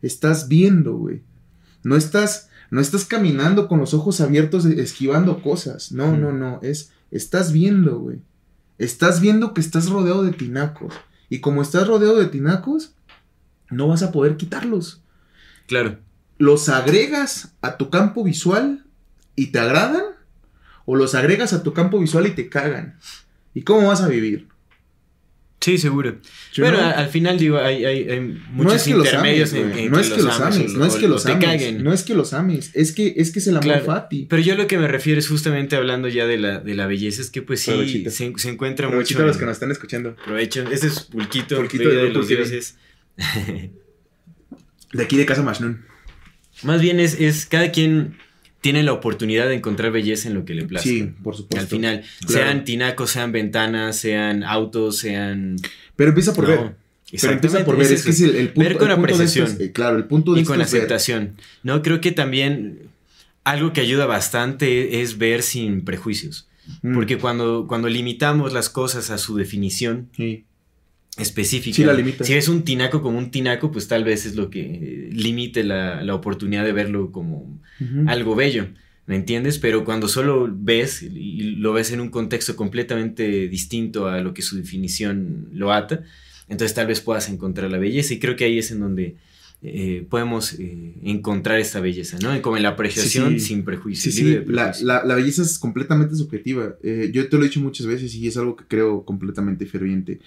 Estás viendo, güey. No estás. No estás caminando con los ojos abiertos esquivando cosas. No, no, no. Es. Estás viendo, güey. Estás viendo que estás rodeado de tinacos. Y como estás rodeado de tinacos, no vas a poder quitarlos. Claro. ¿los agregas a tu campo visual y te agradan? ¿O los agregas a tu campo visual y te cagan? ¿Y cómo vas a vivir? Sí, seguro. Yo Pero no- al final, digo, hay, hay, hay muchos no es que los intermedios ames, en, no es que los ames no es que los ames, no es que los ames, es que es que es el amor Claro. fati. Pero yo lo que me refiero es justamente hablando ya de la, de la belleza, es que pues sí, se, se encuentra Provechito mucho... a los que nos están escuchando. Provecho. Ese es pulquito, Pulquito de de los dioses. De aquí de casa Mashnun. Más bien es, es cada quien tiene la oportunidad de encontrar belleza en lo que le plazca. Sí, por supuesto. Al final, Claro. sean tinacos, sean ventanas, sean autos, sean... Pero empieza por No, ver. Pero empieza por ver, es, Exactamente, que es el, el punto, Ver con el punto de esto apreciación. eh, claro, el punto de y con ver. aceptación. No, creo que también algo que ayuda bastante es ver sin prejuicios. Mm. Porque cuando, cuando limitamos las cosas a su definición Sí. Específica, Sí, la limitas. si ves un tinaco como un tinaco, pues tal vez es lo que eh, limite la, la oportunidad de verlo como algo bello. ¿Me entiendes? Pero cuando solo ves y lo ves en un contexto completamente distinto a lo que su definición lo ata, entonces tal vez puedas encontrar la belleza. Y creo que ahí es en donde eh, podemos eh, encontrar esta belleza, ¿no? Como en la apreciación Sí, sí. sin prejuicio. Sí, sí, libre de la, prejuicio. la- la belleza es completamente subjetiva. Eh, yo te lo he dicho muchas veces y es algo que creo completamente ferviente.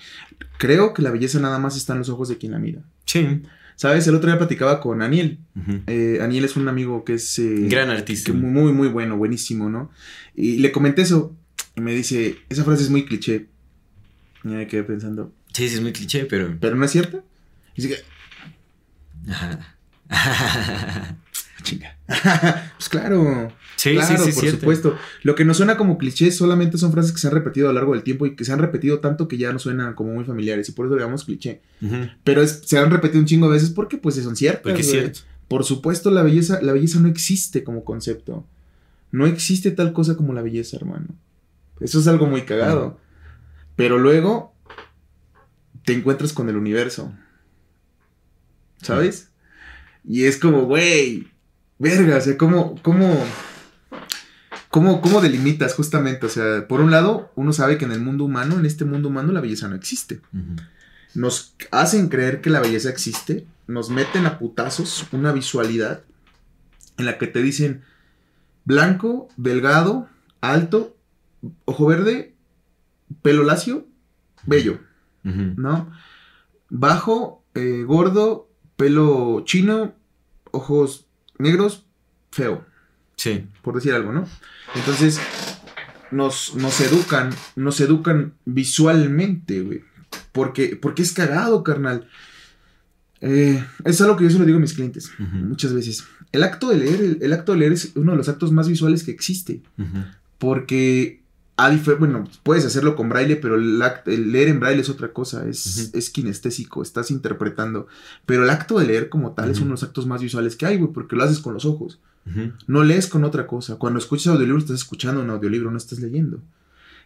Creo que la belleza nada más está en los ojos de quien la mira. Sí. ¿Sabes? El otro día platicaba con Aniel. Ujú. Eh, Aniel es un amigo que es... eh, Gran artista. que muy, muy, bueno, buenísimo, ¿no? Y le comenté eso y me dice, esa frase es muy cliché. Y me quedé pensando, Sí, sí, es muy cliché, pero... ¿pero no es cierta? Y dice Ajá. chinga. pues claro. sí, claro, sí, por supuesto. Lo que nos suena como cliché solamente son frases que se han repetido a lo largo del tiempo y que se han repetido tanto que ya no suenan como muy familiares y por eso le llamamos cliché. Pero es- se han repetido un chingo de veces porque pues son ciertas. Porque es cierto. Por supuesto, la belleza, la belleza no existe como concepto. No existe tal cosa como la belleza, hermano. Eso es algo muy cagado. Pero luego te encuentras con el universo. ¿Sabes? Y es como, güey, verga, o sea, ¿cómo, cómo, cómo, cómo delimitas justamente? O sea, por un lado, uno sabe que en el mundo humano, en este mundo humano, la belleza no existe nos hacen creer que la belleza existe, nos meten a putazos una visualidad en la que te dicen blanco, delgado, alto, ojo verde, pelo lacio, bello. ¿no? Bajo, eh, gordo, pelo chino, ojos negros, feo Sí. por decir algo, ¿no? Entonces, nos, nos educan, nos educan visualmente, güey. Porque, porque es cagado, carnal. Eh, es algo que yo se lo digo a mis clientes muchas veces. El acto de leer, el, el acto de leer es uno de los actos más visuales que existe. Porque, a bueno, puedes hacerlo con braille, pero el, leer en braille es otra cosa, es, es kinestésico, estás interpretando. Pero el acto de leer como tal es Ujú. uno de los actos más visuales que hay, güey, porque lo haces con los ojos. No lees con otra cosa. Cuando escuchas audiolibro, estás escuchando un audiolibro, no estás leyendo.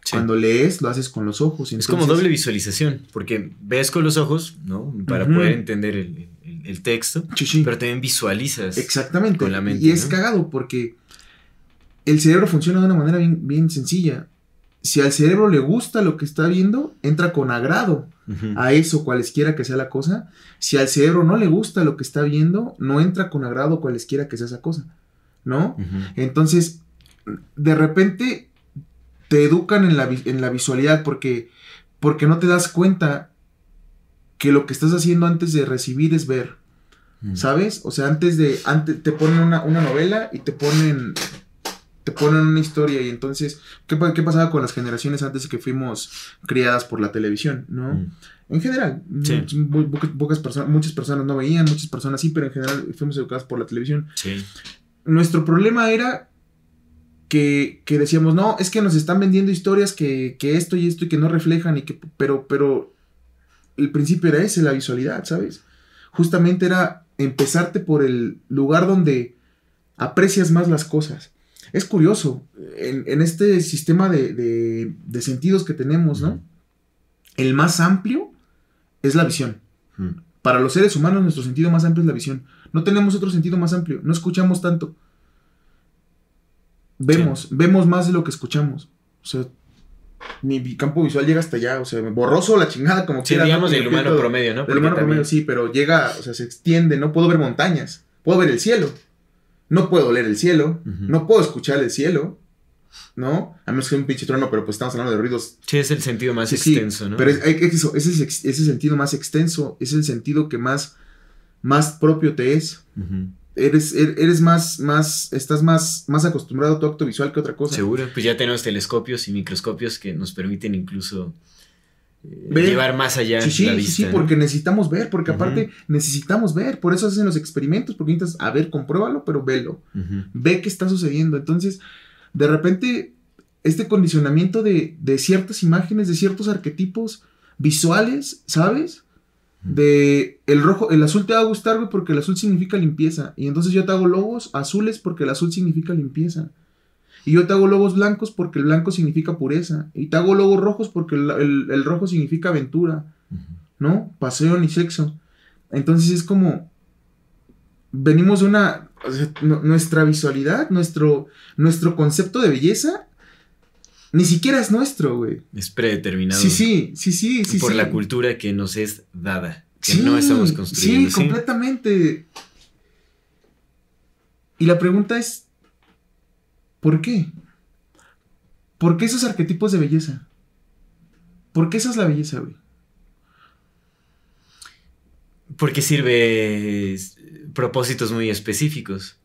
Sí. Cuando lees, lo haces con los ojos. Es como entonces- doble visualización, porque ves con los ojos, ¿no? Para poder entender el, el- el texto, Sí, sí. pero también visualizas. Exactamente. con la mente, y es ¿no? cagado porque el cerebro funciona de una manera bien, bien sencilla. Si al cerebro le gusta lo que está viendo, entra con agrado a eso, cualesquiera que sea la cosa. Si al cerebro no le gusta lo que está viendo, no entra con agrado cualesquiera que sea esa cosa. ¿No? Entonces, de repente te educan en la, en la visualidad porque, porque no te das cuenta que lo que estás haciendo antes de recibir es ver. ¿sabes? O sea, antes de, antes te ponen una, una novela y te ponen, te ponen una historia y entonces, ¿qué, pa- qué pasaba con las generaciones antes de que fuimos criadas por la televisión, ¿no? Ujú. En general, Sí. pocas, pocas personas, muchas personas no veían, muchas personas sí, pero en general fuimos educadas por la televisión Sí. nuestro problema era que, que decíamos, no, es que nos están vendiendo historias que, que esto y esto y que no reflejan y que, pero, pero el principio era ese, la visualidad, ¿sabes? Justamente era empezarte por el lugar donde aprecias más las cosas. Es curioso, en, en este sistema de, de- de sentidos que tenemos, ¿no? El más amplio es la visión. Para los seres humanos, nuestro sentido más amplio es la visión. No tenemos otro sentido más amplio. No escuchamos tanto. Vemos, vemos más de lo que escuchamos. O sea, mi campo visual llega hasta allá. O sea, borroso la chingada, como Sí, quiera. digamos del humano promedio, ¿no? Del humano también- promedio, sí, pero llega, o sea, se extiende. No puedo ver montañas. puedo ver el cielo, no puedo leer el cielo, no puedo escuchar el cielo, ¿no? A menos que un pinche trueno, pero pues estamos hablando de ruidos. Sí, es el sentido más extenso, ¿no? Pero es, eso, ese, es, ese sentido más extenso, es el sentido que más, más propio te es. Eres, er, eres más, más, estás más, más acostumbrado a tu acto visual que otra cosa. Seguro, pues ya tenemos telescopios y microscopios que nos permiten incluso eh, llevar más allá sí, la vista. Sí, sí, porque necesitamos ver, porque aparte necesitamos ver, por eso hacen los experimentos, porque necesitas, a ver, compruébalo, pero velo, ve qué está sucediendo. Entonces, de repente, este condicionamiento de, de ciertas imágenes, de ciertos arquetipos visuales, ¿sabes? De el rojo, el azul te va a gustar, güey, porque el azul significa limpieza. Y entonces yo te hago logos azules porque el azul significa limpieza. Y yo te hago logos blancos porque el blanco significa pureza. Y te hago logos rojos porque el, rojo significa aventura. ¿No? Paseo ni sexo. Entonces es como. Venimos de una. nuestra visualidad, nuestro, nuestro concepto de belleza ni siquiera es nuestro, güey. Es predeterminado. Sí, sí, sí, sí, sí. Por la cultura que nos es dada. Que no estamos construyendo. Sí, completamente. Y la pregunta es, ¿por qué? ¿Por qué esos arquetipos de belleza? ¿Por qué esa es la belleza, güey? Porque sirve propósitos muy específicos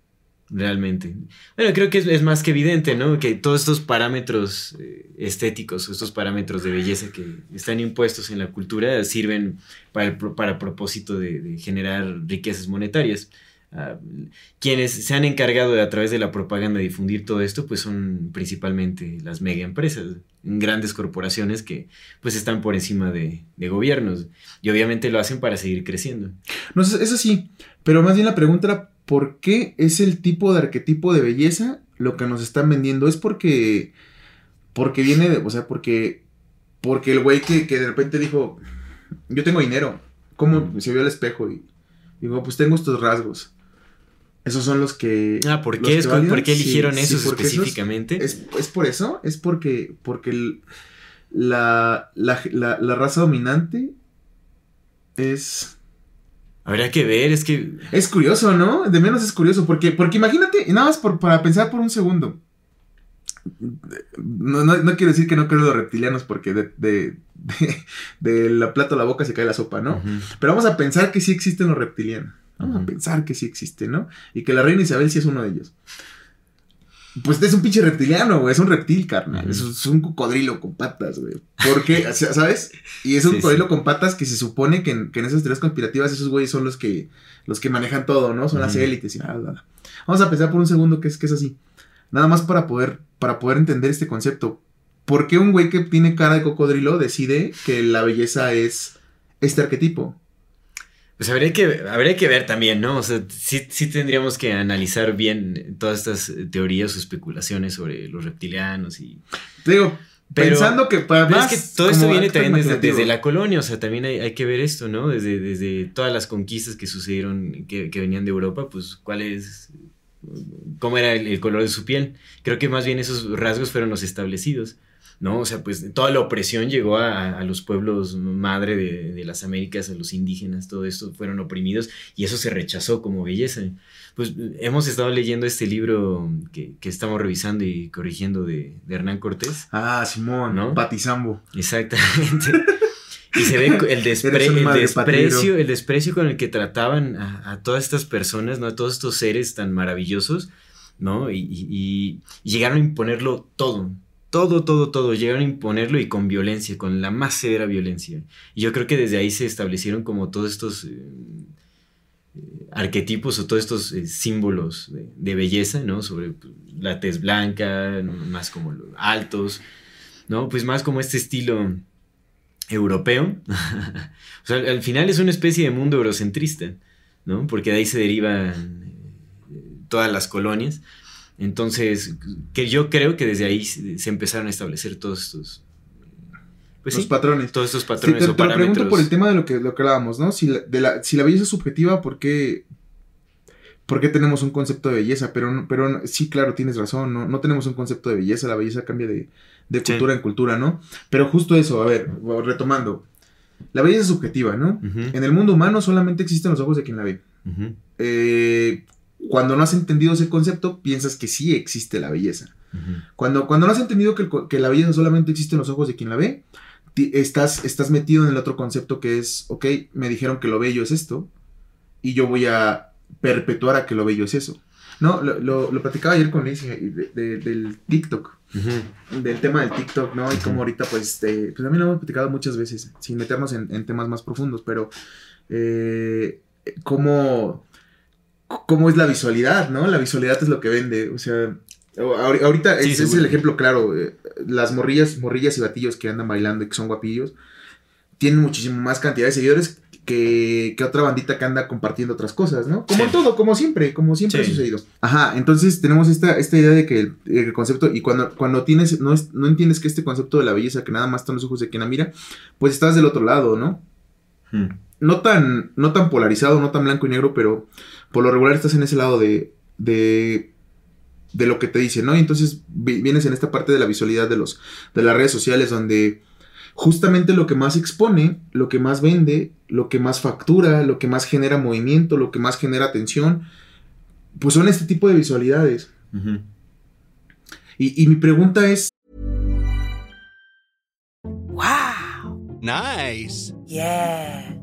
realmente. Bueno, creo que es, más que evidente, ¿no? Que todos estos parámetros eh, estéticos, estos parámetros de belleza que están impuestos en la cultura sirven para el para propósito de, generar riquezas monetarias. Ah, quienes se han encargado de a través de la propaganda difundir todo esto, pues son principalmente las mega empresas, grandes corporaciones que pues están por encima de, de gobiernos y obviamente lo hacen para seguir creciendo. No, eso sí, pero más bien la pregunta era ¿por qué es el tipo de arquetipo de belleza lo que nos están vendiendo? Es porque, porque viene de, o sea, porque, porque el güey que, de repente dijo, yo tengo dinero, ¿cómo se vio al espejo? Y digo, pues tengo estos rasgos. Esos son los que. Ah, ¿por qué, ¿por qué eligieron esos específicamente? es, por eso, es porque, porque la, la, la raza dominante es Habría que ver, es que. Es curioso, ¿no? De menos es curioso, porque, porque imagínate, nada más por, para pensar por un segundo. No, no, quiero decir que no creo en los reptilianos porque de, de, de, la plata a la boca se cae la sopa, ¿no? Pero vamos a pensar que sí existen los reptilianos. Vamos a pensar que sí existen, ¿no? Y que la reina Isabel sí es uno de ellos. Pues es un pinche reptiliano, güey. Es un reptil, carnal. es, un cocodrilo con patas, güey. ¿Por qué? ¿Sabes? Y es un cocodrilo con patas que se supone que en, esas teorías conspirativas esos güeyes son los que, los que manejan todo, ¿no? Son las élites y nada, Vamos a pensar por un segundo que es, que es así. Nada más para poder, para poder entender este concepto. ¿Por qué un güey que tiene cara de cocodrilo decide que la belleza es este arquetipo? Pues habría que, habría que ver también, ¿no? O sea, sí, sí tendríamos que analizar bien todas estas teorías o especulaciones sobre los reptilianos y... Te digo, pensando que para más... Es que todo esto viene también desde, la colonia, o sea, también hay, que ver esto, ¿no? Desde, desde todas las conquistas que sucedieron, que, venían de Europa, pues cuál es... cómo era el color de su piel. Creo que más bien esos rasgos fueron los establecidos. ¿No? O sea, pues toda la opresión llegó a, los pueblos madre de, las Américas, a los indígenas, todo esto fueron oprimidos y eso se rechazó como belleza. Pues hemos estado leyendo este libro que, estamos revisando y corrigiendo de, Hernán Cortés. Ah, Simón, ¿no? Patizambo. Exactamente. Y se ve el, desprecio, el desprecio con el que trataban a, todas estas personas, ¿no? A todos estos seres tan maravillosos, ¿no? y llegaron a imponerlo todo, todo, todo, todo, llegaron a imponerlo y con violencia, con la más severa violencia. Y yo creo que desde ahí se establecieron como todos estos eh, eh, arquetipos o todos estos eh, símbolos de, belleza, ¿no? Sobre pues, la tez blanca, más como altos, ¿no? Pues más como este estilo europeo. o sea, al final es una especie de mundo eurocentrista, ¿no? Porque de ahí se derivan todas las colonias. Entonces, que yo creo que desde ahí se empezaron a establecer todos estos pues los patrones. Todos estos patrones te, te lo pregunto por el tema de lo que, lo que hablábamos, ¿no? Si la, de la, si la belleza es subjetiva, ¿por qué, ¿por qué tenemos un concepto de belleza? Pero, pero sí, claro, tienes razón, ¿no? No tenemos un concepto de belleza, la belleza cambia de, de cultura en cultura, ¿no? Pero justo eso, a ver, retomando. La belleza es subjetiva, ¿no? En el mundo humano solamente existen los ojos de quien la ve. eh, cuando no has entendido ese concepto, piensas que sí existe la belleza. Cuando, cuando no has entendido que, que, la belleza solamente existe en los ojos de quien la ve, estás, estás metido en el otro concepto que es, ok, me dijeron que lo bello es esto, y yo voy a perpetuar a que lo bello es eso. No, lo, lo, platicaba ayer con Liz del TikTok. Del tema del TikTok, ¿no? Y como ahorita, pues, pues a mí lo hemos platicado muchas veces, sin meternos en, temas más profundos, pero eh, cómo, cómo es la visualidad, ¿no? La visualidad es lo que vende, o sea, ahorita ese es el ejemplo claro, eh, las morrillas, morrillas y batillos que andan bailando y que son guapillos, tienen muchísimo más cantidad de seguidores que, que, otra bandita que anda compartiendo otras cosas, ¿no? Como todo, como siempre, como siempre ha sucedido. Ajá, entonces tenemos esta, esta idea de que el, concepto, y cuando, cuando tienes, no, no entiendes que este concepto de la belleza, que nada más están los ojos de quien la mira, pues estás del otro lado, ¿no? Hmm. No tan, no tan polarizado, no tan blanco y negro, pero por lo regular estás en ese lado de, de, de lo que te dicen, ¿no? Y entonces vienes en esta parte de la visualidad de, los, de las redes sociales donde justamente lo que más expone, lo que más vende, lo que más factura, lo que más genera movimiento, lo que más genera atención, pues son este tipo de visualidades. y, y mi pregunta es... Wow. Nice. Yeah.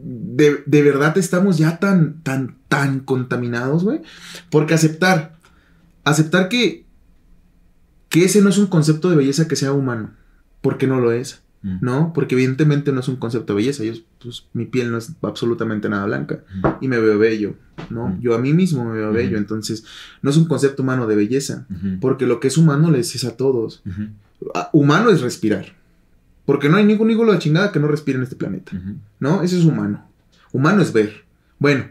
De, de verdad estamos ya tan tan tan contaminados, güey, porque aceptar aceptar que que ese no es un concepto de belleza que sea humano, porque no lo es. Mm. ¿no? Porque evidentemente no es un concepto de belleza. Yo, pues, mi piel no es absolutamente nada blanca mm. y me veo bello, ¿no? Mm. Yo a mí mismo me veo bello, entonces no es un concepto humano de belleza, porque lo que es humano les es a todos. Ah, humano es respirar, porque no hay ningún ígolo de chingada que no respire en este planeta, ¿no? Eso es humano. Humano es ver. Bueno,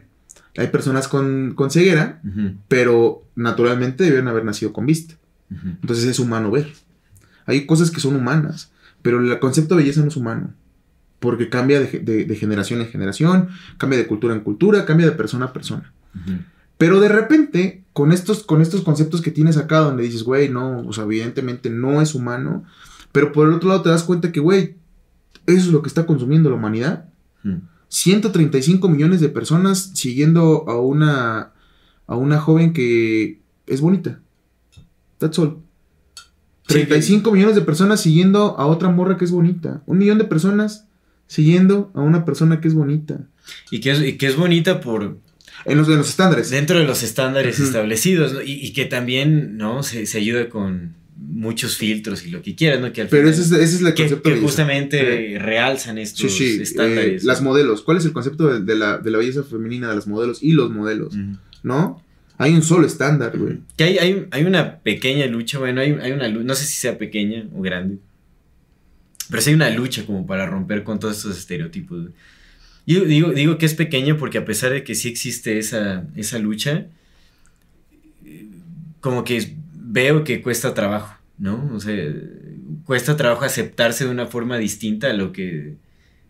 hay personas con, con ceguera, pero naturalmente deben haber nacido con vista. Entonces es humano ver. Hay cosas que son humanas. Pero el concepto de belleza no es humano. Porque cambia de, generación en generación, cambia de cultura en cultura, cambia de persona a persona. Pero de repente, con estos, con estos conceptos que tienes acá, donde dices, güey, no, o sea, evidentemente no es humano. Pero por el otro lado te das cuenta que, güey, eso es lo que está consumiendo la humanidad. 135 millones de personas siguiendo a una, a una joven que es bonita. That's all. 35 millones de personas siguiendo a otra morra que es bonita. Un millón de personas siguiendo a una persona que es bonita. Y que es, que es bonita por... En los, los estándares. Dentro de los estándares establecidos, y, que también, ¿no? Se, se, ayuda con muchos filtros y lo que quieras, ¿no? Que Pero ese es, el concepto que, justamente realzan estos sí, estándares. Eh, las modelos. ¿Cuál es el concepto de, la, belleza femenina de las modelos y los modelos? ¿No? Hay un solo estándar, güey. Que hay, hay, hay, una pequeña lucha, bueno, hay, hay una lucha, no sé si sea pequeña o grande, pero sí hay una lucha como para romper con todos estos estereotipos. Yo digo, digo que es pequeña porque a pesar de que sí existe esa, esa lucha, como que veo que cuesta trabajo, ¿no? O sea, cuesta trabajo aceptarse de una forma distinta a lo que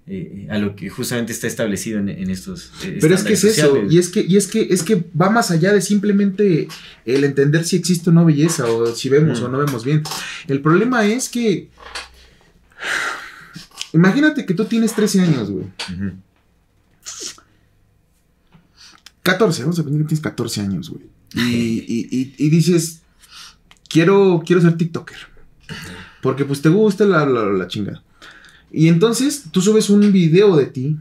eh, a lo que justamente está establecido en, estos eh, pero es que es eso y es que y es que es que va más allá de simplemente el entender si existe o no belleza o si vemos o no vemos bien. El problema es que imagínate que tú tienes 13 años güey. 14 vamos a pensar que tienes 14 años güey. Y, dices quiero quiero ser tiktoker porque pues te gusta la, la, la chingada y entonces tú subes un video de ti.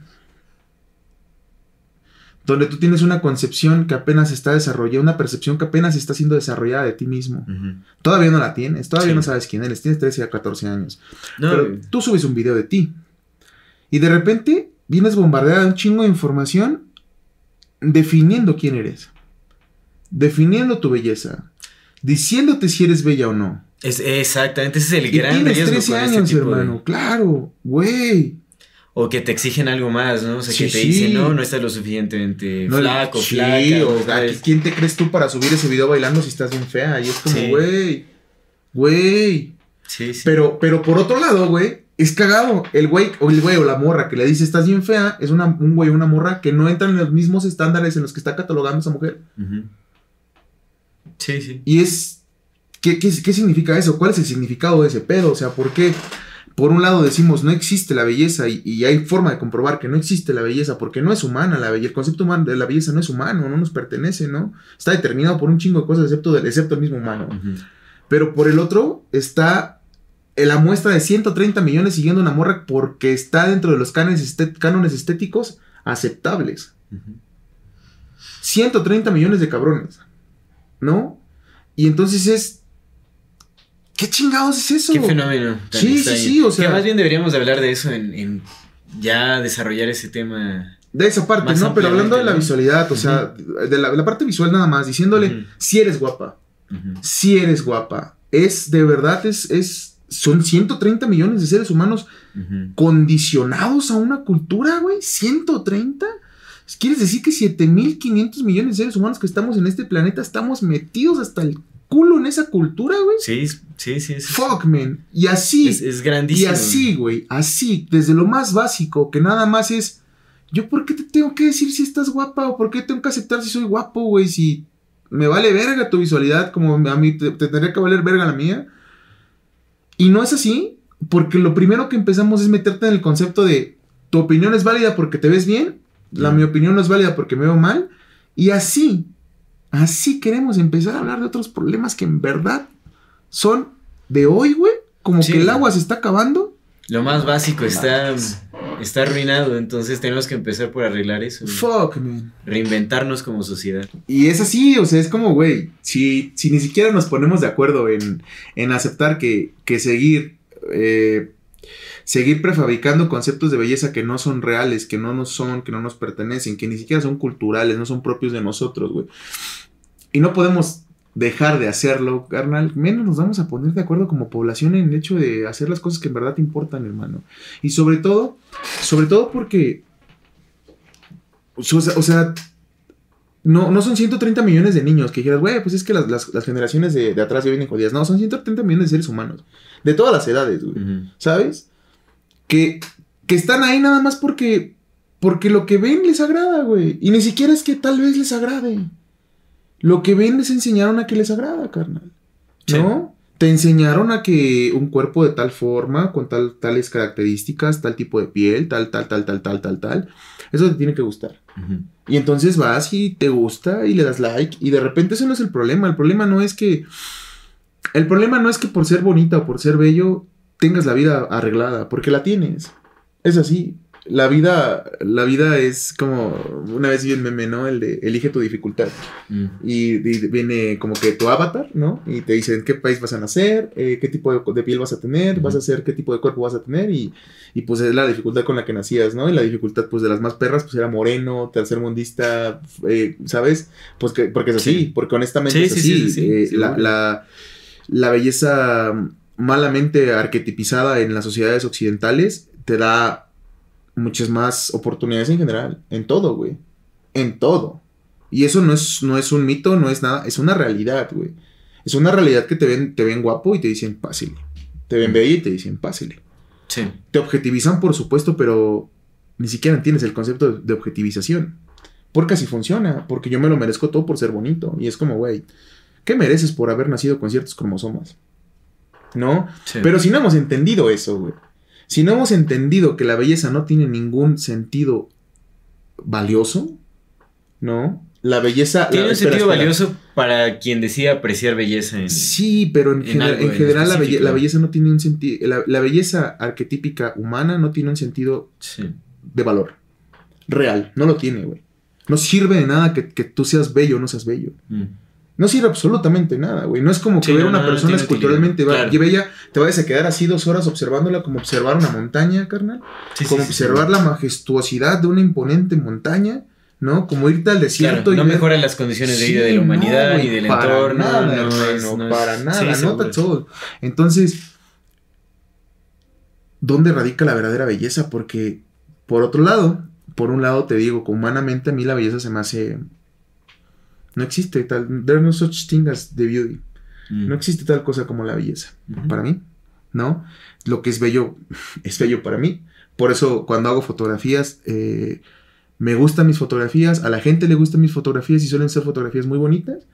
donde tú tienes una concepción que apenas está desarrollada, una percepción que apenas está siendo desarrollada de ti mismo. Todavía no la tienes, todavía Sí. no sabes quién eres, tienes 13 a 14 años. No, Pero tú subes un video de ti y de repente vienes bombardeada de un chingo de información definiendo quién eres, definiendo tu belleza, diciéndote si eres bella o no. es, exactamente, ese es el Y gran tienes riesgo 13 con este años, de- hermano, claro, güey. O que te exigen algo más, ¿no? O sea, que te sí. dicen, no, no estás lo suficientemente No, flaco, sí, flaca. o sabes. ¿quién te crees tú para subir ese video bailando si estás bien fea? Y es como, güey, güey. Sí, sí. Pero, pero por otro lado, güey, es cagado. El güey o el güey o la morra que le dice estás bien fea es una, un güey o una morra que no entran en los mismos estándares en los que está catalogando esa mujer. Ujú. Sí, sí. Y es. ¿qué, qué, qué significa eso? ¿Cuál es el significado de ese pedo? O sea, ¿por qué? Por un lado decimos no existe la belleza y, y hay forma de comprobar que no existe la belleza porque no es humana la belleza. El concepto humano de la belleza no es humano, no nos pertenece, ¿no? Está determinado por un chingo de cosas excepto, del, excepto el mismo humano. Pero por el otro está la muestra de 130 millones siguiendo una morra porque está dentro de los cánones, estet- cánones estéticos aceptables. Ujú. 130 millones de cabrones. ¿No? Y entonces es... ¿Qué chingados es eso? Qué fenómeno. Sí, sí, extraño. sí, o sea- Que más bien deberíamos de hablar de eso en, en ya desarrollar ese tema. De esa parte, ¿no? Pero hablando de la visualidad, o sea, de la, la parte visual nada más, diciéndole, si eres guapa, si eres guapa, es de verdad, es, es, son 130 millones de seres humanos condicionados a una cultura, güey, 130. ¿Quieres decir que 7500 millones de seres humanos que estamos en este planeta estamos metidos hasta el culo en esa cultura, güey? Sí, sí, sí. sí. Fuck, man. Y así, Es, es y grandísimo. así, güey, así, desde lo más básico, que nada más es, ¿yo por qué te tengo que decir si estás guapa o por qué tengo que aceptar si soy guapo, güey? Si me vale verga tu visualidad, como a mí te, te tendría que valer verga la mía. Y no es así, porque lo primero que empezamos es meterte en el concepto de tu opinión es válida porque te ves bien, la mi opinión no es válida porque me veo mal, y así, así queremos empezar a hablar de otros problemas que en verdad son de hoy, güey, como Sí. que el agua se está acabando. Lo más básico está, está arruinado, entonces tenemos que empezar por arreglar eso. güey. Fuck, man. Reinventarnos como sociedad. Y es así, o sea, es como, güey, si, si ni siquiera nos ponemos de acuerdo en, en aceptar que, que seguir, eh, seguir prefabricando conceptos de belleza que no son reales, que no nos son, que no nos pertenecen, que ni siquiera son culturales, no son propios de nosotros, güey. Y no podemos dejar de hacerlo, carnal, menos nos vamos a poner de acuerdo como población en el hecho de hacer las cosas que en verdad te importan, hermano. Y sobre todo, sobre todo porque, o sea, no, no son 130 millones de niños que dijeras, güey, pues es que las, las- las generaciones de, de atrás ya vienen jodidas. No, son 130 millones de seres humanos. De todas las edades, güey. ¿Sabes? Que, que están ahí nada más porque, porque lo que ven les agrada, güey. Y ni siquiera es que tal vez les agrade. Lo que ven les enseñaron a que les agrada, carnal. ¿No? Te enseñaron a que un cuerpo de tal forma, con tal, tales características, tal tipo de piel, tal, tal, tal, tal, tal, tal, tal. Eso te tiene que gustar. Y entonces vas y te gusta y le das like. Y de repente eso no es el problema. El problema no es que. El problema no es que por ser bonita o por ser bello tengas la vida arreglada, porque la tienes. Es así. La vida, la vida es como. Una vez vi el meme, ¿no? El de elige tu dificultad. Mm. Y, y viene como que tu avatar, ¿no? Y te dicen qué país vas a nacer, eh, qué tipo de, de piel vas a tener, vas a hacer qué tipo de cuerpo vas a tener y, y pues es la dificultad con la que nacías, ¿no? Y la dificultad pues de las más perras pues era moreno, tercermundista, eh, ¿sabes? Pues que, porque es así, Sí. porque honestamente Sí, es sí, así. sí, sí, sí, eh, la, la, la belleza malamente arquetipizada en las sociedades occidentales te da muchas más oportunidades en general, en todo, güey. En todo. Y eso no es, no es un mito, no es nada, es una realidad, güey. Es una realidad que te ven, te ven guapo y te dicen pásele. Te ven bella y te dicen pásele. Sí. Te objetivizan, por supuesto, pero ni siquiera entiendes el concepto de, de objetivización. Porque así funciona, porque yo me lo merezco todo por ser bonito. Y es como, güey, ¿qué mereces por haber nacido con ciertos cromosomas? ¿No? sí. Pero si no hemos entendido eso, güey. Si no hemos entendido que la belleza no tiene ningún sentido valioso, ¿no? La belleza... Tiene la- un espera, sentido espera. valioso para quien decida apreciar belleza en. Sí, pero en, en gener- algo en en general la, belle- específico. la belleza no tiene un sentido... La, la belleza arquetípica humana no tiene un sentido Sí. de valor. Real. No lo tiene, güey. No sirve de nada que, que tú seas bello o no seas bello. Mm. No sirve absolutamente nada, güey. No es como que Sí, ver no, una no, persona esculturalmente va- Claro. y bella, te vayas a quedar así dos horas observándola como observar una montaña, carnal. Sí, como sí, observar la majestuosidad de una imponente montaña, ¿no? Como irte al Claro, desierto y no ver- mejora las condiciones de vida de la humanidad güey, ni del para entorno. Nada, no, es- para nada, no that's all. Entonces, ¿dónde radica la verdadera belleza? Porque, por otro lado, por un lado te digo, humanamente a mí la belleza se me hace. No existe tal. There no such thing as the beauty. Mm. No existe tal cosa como la belleza. Para mí, ¿no? Lo que es bello, es bello para mí. Por eso, cuando hago fotografías, eh, me gustan mis fotografías. A la gente le gustan mis fotografías y suelen ser fotografías muy bonitas.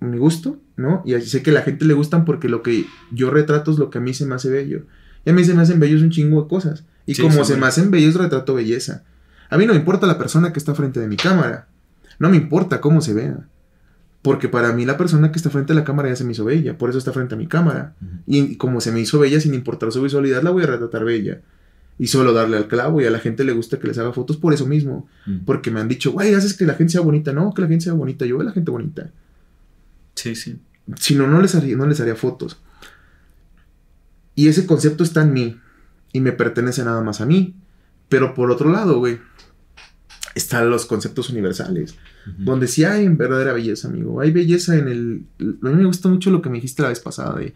Mi gusto, ¿no? Y sé que a la gente le gustan porque lo que yo retrato es lo que a mí se me hace bello. Y a mí se me hacen bellos un chingo de cosas. Y Sí, como se me hacen bellos, retrato belleza. A mí no me importa la persona que está frente de mi cámara. No me importa cómo se vea. Porque para mí la persona que está frente a la cámara ya se me hizo bella. Por eso está frente a mi cámara. Y como se me hizo bella, sin importar su visualidad, la voy a retratar bella. Y solo darle al clavo. Y a la gente le gusta que les haga fotos por eso mismo. Porque me han dicho, güey, haces que la gente sea bonita. No, que la gente sea bonita. Yo veo a la gente bonita. Sí, sí. Si no, no les haría, no les haría fotos. Y ese concepto está en mí. Y me pertenece nada más a mí. Pero por otro lado, güey, están los conceptos universales. Donde sí hay verdadera belleza, amigo. Hay belleza en el... A mí me gusta mucho lo que me dijiste la vez pasada de...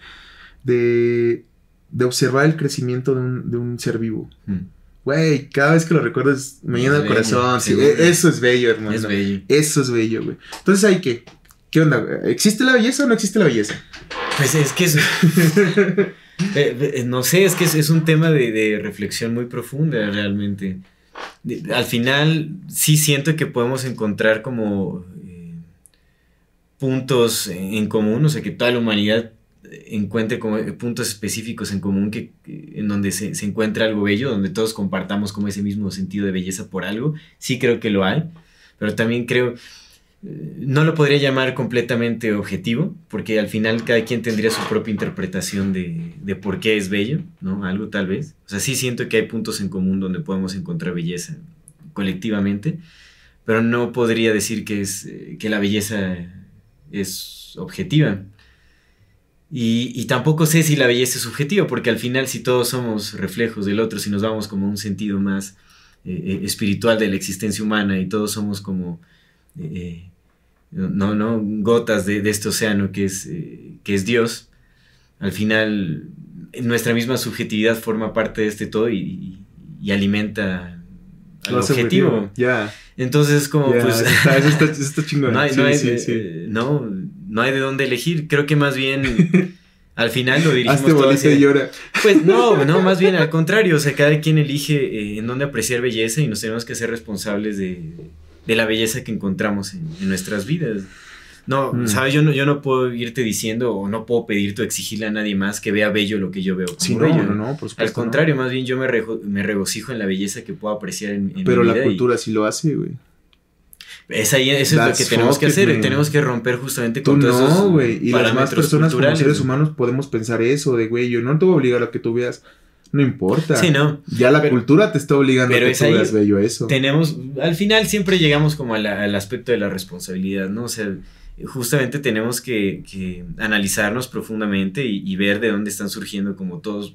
De, de observar el crecimiento de un, de un ser vivo. Mm. Güey, cada vez que lo recuerdas me llena el corazón. sí, e- eso es bello, hermano. Es bello. Eso es bello, güey. Entonces hay que... ¿Qué onda? ¿Existe la belleza o no existe la belleza? Pues es que es. Eh, eh, no sé, es que es, es un tema de, de reflexión muy profunda realmente. Al final, sí siento que podemos encontrar como eh, puntos en común, o sea, que toda la humanidad encuentre como eh, puntos específicos en común que, en donde se, se encuentra algo bello, donde todos compartamos como ese mismo sentido de belleza por algo. Sí creo que lo hay, pero también creo no lo podría llamar completamente objetivo, porque al final cada quien tendría su propia interpretación de, de por qué es bello, ¿no? Algo tal vez. O sea, sí siento que hay puntos en común donde podemos encontrar belleza colectivamente, pero no podría decir que, es, eh, que la belleza es objetiva. Y, y tampoco sé si la belleza es subjetiva, porque al final si todos somos reflejos del otro, si nos vamos como a un sentido más eh, eh, espiritual de la existencia humana y todos somos como... no, no, gotas de, de este océano que es, eh, que es Dios, al final nuestra misma subjetividad forma parte de este todo y, y alimenta al objetivo. objetivo. Ya. Entonces es como, pues, eso está, eso está, eso está chingón. no hay, Sí, no, hay sí, de, sí. no, no hay de dónde elegir. Creo que más bien al final lo dirigimos Hazte todo hacia- y llora. Pues no, no, más bien al contrario. O sea, cada quien elige eh, en dónde apreciar belleza y nos tenemos que ser responsables de, de la belleza que encontramos en, en nuestras vidas. No, Mm. sabes, yo no, yo no puedo irte diciendo o no puedo pedirte o exigirle a nadie más que vea bello lo que yo veo. Sí, no, bello. no, no, por supuesto. Al no. contrario, más bien yo me, rejo- me regocijo en la belleza que puedo apreciar en, en Pero mi la vida y- cultura sí lo hace, güey. es ahí, eso es lo que tenemos que hacer. Tenemos que romper justamente Tú con todos no, esos güey. Y las más personas como seres humanos podemos pensar eso, de güey, yo no te voy a obligar a que tú veas. No importa. Sí, no. Ya la Pero- cultura te está obligando pero a que es tú ahí- veas bello eso. tenemos, al final siempre llegamos como la- al aspecto de la responsabilidad, ¿no? O sea, justamente tenemos que, que analizarnos profundamente y, y ver de dónde están surgiendo como todos,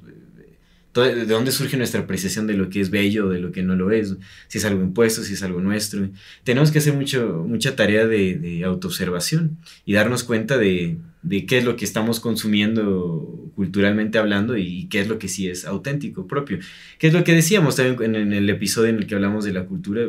todo- de dónde surge nuestra apreciación de lo que es bello o de lo que no lo es, si es algo impuesto, si es algo nuestro. Tenemos que hacer mucho, mucha tarea de, de autoobservación y darnos cuenta de, de qué es lo que estamos consumiendo culturalmente hablando y qué es lo que sí es auténtico, propio. ¿Qué es lo que decíamos también en, el episodio en el que hablamos de la cultura?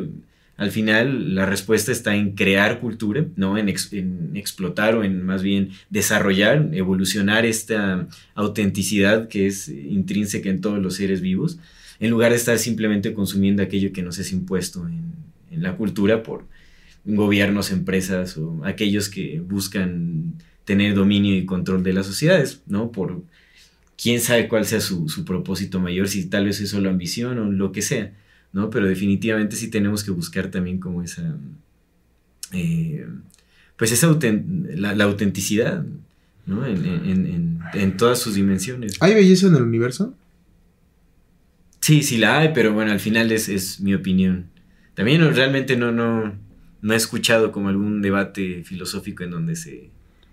Al final la respuesta está en crear cultura, ¿no? En, ex- en explotar o en más bien desarrollar, evolucionar esta autenticidad que es intrínseca en todos los seres vivos, en lugar de estar simplemente consumiendo aquello que nos es impuesto en la cultura por gobiernos, empresas o aquellos que buscan tener dominio y control de las sociedades, ¿no? Por quién sabe cuál sea su, su propósito mayor, si tal vez es solo ambición o lo que sea, ¿no? Pero definitivamente sí tenemos que buscar también como esa, eh, pues esa la, la autenticidad, ¿no? En, en- en- en todas sus dimensiones. ¿Hay belleza en el universo? Sí, sí la hay, pero bueno, al final es, es mi opinión. También realmente no, no, no he escuchado como algún debate filosófico en donde se,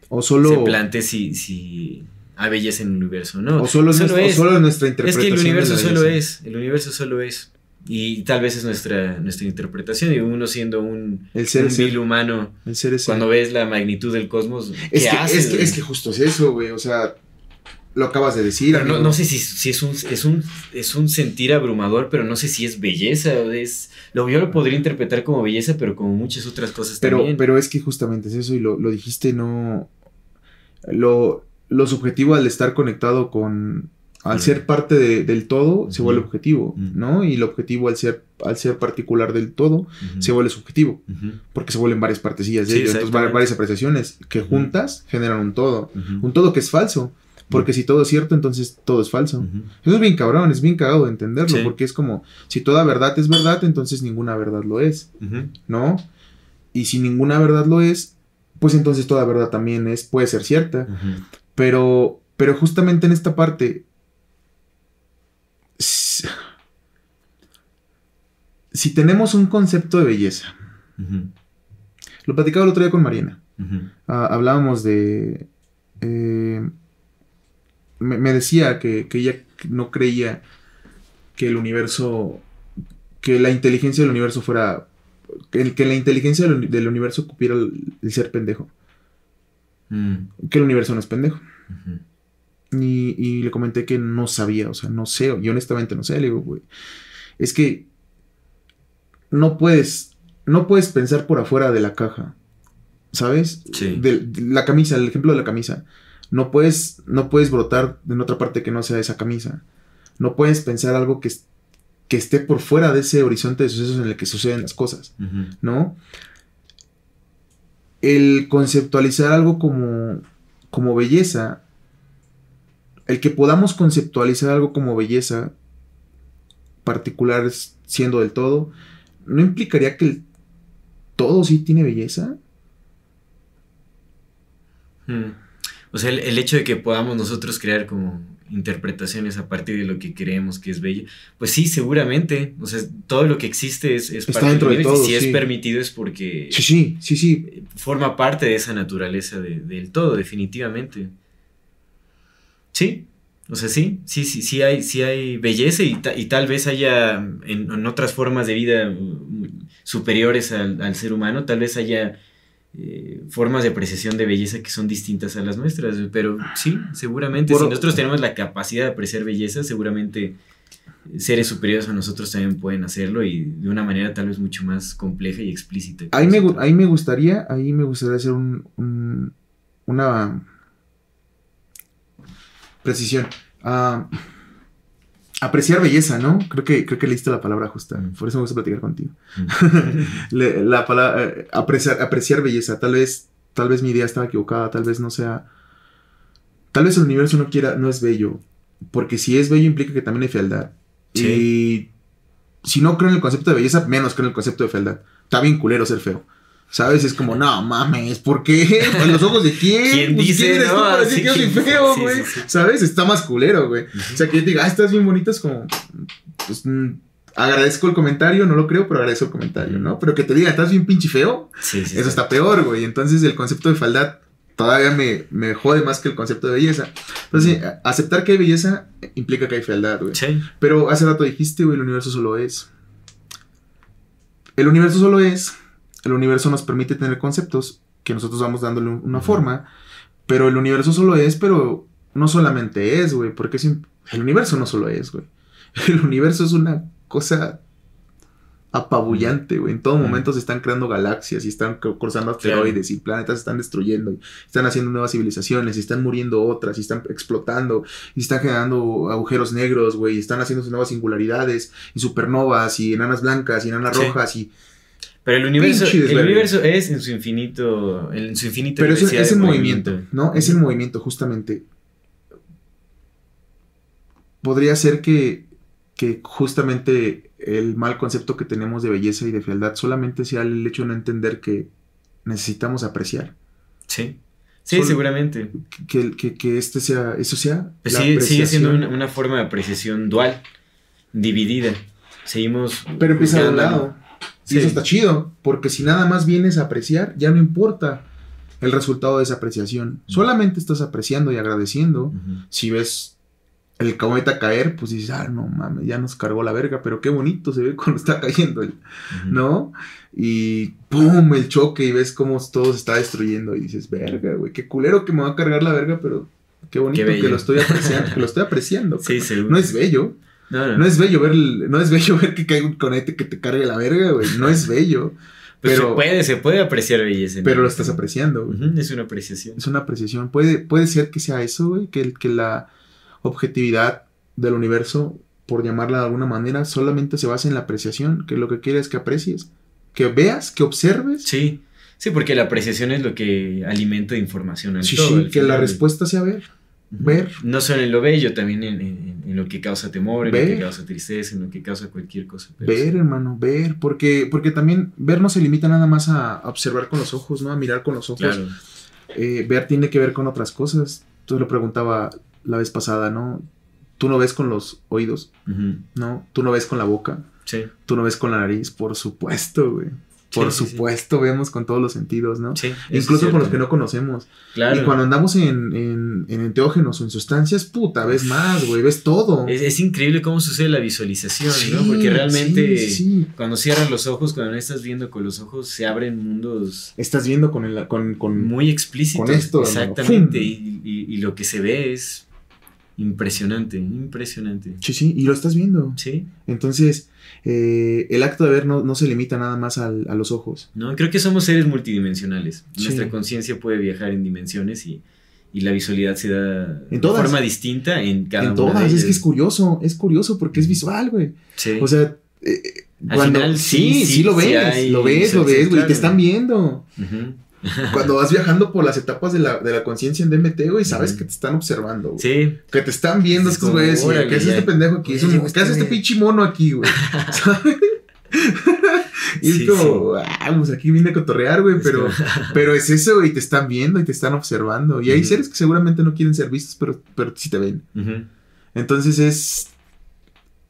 O se solo, plantee si, si hay belleza en el universo, ¿no? o solo, Solo nuestra, o es. solo nuestra Es interpretación. que el universo solo es, el universo solo es. Y tal vez es nuestra, nuestra interpretación. Y uno siendo un, El ser un es ser. vil humano, El ser es cuando ves la magnitud del cosmos, ¿qué es, que, haces, es, que, es justo es eso, güey. O sea, lo acabas de decir. Pero no, no sé si, si es, un, es, un, es un sentir abrumador, pero no sé si es belleza es... Lo, yo lo podría interpretar como belleza, pero como muchas otras cosas Pero, también. pero es que justamente es eso y lo, lo dijiste, no. Lo, lo subjetivo al estar conectado con. Al ser parte de- del todo, se vuelve objetivo. ¿no? Y el objetivo al ser, al ser particular del todo, se vuelve subjetivo, porque se vuelven varias partecillas de Sí, ello. Entonces, varias apreciaciones que juntas generan un todo. Un todo que es falso, porque si todo es cierto, entonces todo es falso. Eso es bien cabrón, es bien cagado de entenderlo, Sí. porque es como, si toda verdad es verdad, entonces ninguna verdad lo es. ¿no? Y si ninguna verdad lo es, pues entonces toda verdad también es, puede ser cierta. Pero, pero justamente en esta parte, si tenemos un concepto de belleza, lo platicaba el otro día con Mariana. Ah, hablábamos de... eh, me, me decía que, que ella no creía que el universo, que la inteligencia del universo fuera, que, el- que la inteligencia del, uni- del universo cupiera el, el ser pendejo, Mm. que el universo no es pendejo. Y, y le comenté que no sabía, o sea, no sé, y honestamente no sé, le digo, güey, es que no puedes, no puedes pensar por afuera de la caja, ¿sabes? Sí. De, de la camisa, el ejemplo de la camisa, no puedes, no puedes brotar en otra parte que no sea esa camisa, no puedes pensar algo que, que esté por fuera de ese horizonte de sucesos en el que suceden las cosas. ¿no? El conceptualizar algo como, como belleza, el que podamos conceptualizar algo como belleza, particular siendo del todo, ¿no implicaría que el todo sí tiene belleza? Mm. O sea, el, el hecho de que podamos nosotros crear como interpretaciones a partir de lo que creemos que es bello, pues sí, seguramente. O sea, todo lo que existe es, es Está parte dentro de universo, todo, y si sí. es permitido es porque Sí, sí, sí, sí. forma parte de esa naturaleza de- del todo, definitivamente. Sí, o sea, sí, sí, sí, sí hay, sí hay belleza y, ta- y tal vez haya en, en otras formas de vida mm, superiores al, al ser humano, tal vez haya eh, formas de apreciación de belleza que son distintas a las nuestras, pero sí, seguramente Por- si nosotros tenemos la capacidad de apreciar belleza, seguramente seres superiores a nosotros también pueden hacerlo y de una manera tal vez mucho más compleja y explícita. Ahí me, ahí me gustaría, ahí me gustaría hacer un, un- una precisión. Ah, apreciar belleza, ¿no? Creo que, creo que leíste la palabra justa. Mm. Por eso me gusta platicar contigo. Mm. Le- la palabra eh, apreciar, apreciar belleza. Tal vez, tal vez mi idea estaba equivocada, tal vez no sea. Tal vez el universo no quiera, no es bello. Porque si es bello implica que también hay fealdad. Sí. Y si no creo en el concepto de belleza, menos creo en el concepto de fealdad. Está bien culero ser feo. ¿Sabes? Es como, no mames, ¿por qué? ¿En los ojos de quién? ¿Quién Pues, dice, eres tú no? para decir que yo soy ¿quién- feo, güey? sí, sí. ¿Sabes? Está más culero, güey. O sea, que yo te diga, ah, estás bien bonito, es como, pues, mm, agradezco el comentario, no lo creo, pero agradezco el comentario, ¿no? Pero que te diga, estás bien pinche feo, eso está peor, güey. Entonces el concepto de fealdad todavía me, me jode más que el concepto de belleza. Entonces, a- aceptar que hay belleza implica que hay fealdad, güey. Sí. Pero hace rato dijiste, güey, el universo solo es. El universo solo es. El universo nos permite tener conceptos que nosotros vamos dándole un- una forma. Pero el universo solo es, pero no solamente es, güey. Porque es el universo no solo es, güey. El universo es una cosa apabullante, güey. En todo momento se están creando galaxias y están cru- cruzando asteroides y planetas se están destruyendo. Y están haciendo nuevas civilizaciones y están muriendo otras y están explotando y están generando agujeros negros, güey. Y están haciendo nuevas singularidades y supernovas y enanas blancas y enanas Sí. rojas y... Pero el universo, el universo es en su infinito, en su infinita Pero es, es el movimiento, ¿no? Es el movimiento, justamente. Podría ser que, que justamente el mal concepto que tenemos de belleza y de fealdad solamente sea el hecho de no entender que necesitamos apreciar. Sí. Sí, Solo- seguramente. Que, que, que este sea, eso sea. Pues la sigue, sigue siendo una, una forma de apreciación dual, dividida. Seguimos. Pero empieza de un juzgándolo. Lado. Y Sí. eso está chido, porque si nada más vienes a apreciar, ya no importa el resultado de esa apreciación. Solamente estás apreciando y agradeciendo. Si ves el cometa caer, pues dices, ah, no mames, ya nos cargó la verga, pero qué bonito se ve cuando está cayendo. ¿no? Y pum, el choque y ves cómo todo se está destruyendo y dices, verga, güey, qué culero que me va a cargar la verga, pero qué bonito Qué que lo estoy apreciando, que lo estoy apreciando. Sí. No es bello, No, no. no es bello ver, no es bello ver que caiga un conete que te cargue la verga, güey, no es bello, Pues pero, se puede, se puede apreciar belleza. pero lo estás apreciando, güey. Es una apreciación. Es una apreciación. Puede, puede ser que sea eso, güey, que, que la objetividad del universo, por llamarla de alguna manera, solamente se basa en la apreciación, que lo que quiere es que aprecies, que veas, que observes. Sí, sí, porque la apreciación es lo que alimenta información al Sí, todo, sí, que la respuesta sea ver. Ver. No solo en lo bello, también en, en- en lo que causa temor, en lo que causa tristeza, en lo que causa cualquier cosa. pero Ver, sí. hermano, ver, porque, porque también ver no se limita nada más a, observar con los ojos, ¿no? A mirar con los ojos. Claro. Eh, ver tiene que ver con otras cosas. Tú lo preguntaba la vez pasada, ¿no? Tú no ves con los oídos. ¿no? Tú no ves con la boca, Sí, tú no ves con la nariz, por supuesto, güey. Sí, Por sí, sí. supuesto, vemos con todos los sentidos, ¿no? sí. Incluso con los que no conocemos. Claro. Y cuando andamos en, en, en enteógenos o en sustancias, puta, ves más, güey, ves todo. Es, es increíble cómo sucede la visualización, ¿no? Porque realmente cuando cierras los ojos, cuando no estás viendo con los ojos, se abren mundos Estás viendo con el, con, con muy explícitos. con esto. Exactamente. Y- y lo que se ve es impresionante, impresionante. Sí, sí, y lo estás viendo. Sí, Entonces, eh, el acto de ver no, no se limita nada más al- a los ojos. no, creo que somos seres multidimensionales. Sí. Nuestra conciencia puede viajar en dimensiones y, y la visualidad se da En de forma distinta en cada en una todas, de es que es curioso, es curioso porque es visual, güey. Sí. O sea, eh, Al cuando final, sí, sí, sí, sí, lo ves, hay lo ves, lo ves, güey, claro. te están viendo. Ujú. Cuando vas viajando por las etapas de la, de la conciencia en DMT, güey, sabes que te están observando, güey. Sí, Que te están viendo Es estos güeyes. y, órale, ¿Qué hace este pendejo aquí? Oye, ¿Qué hace este este güey. pinche mono aquí, güey? ¿Sabes? y Sí, es como, ah, pues aquí vine a cotorrear, güey, pero, pero es eso, güey, te están viendo y te están observando. Y hay seres que seguramente no quieren ser vistos, pero, pero sí te ven. Entonces es.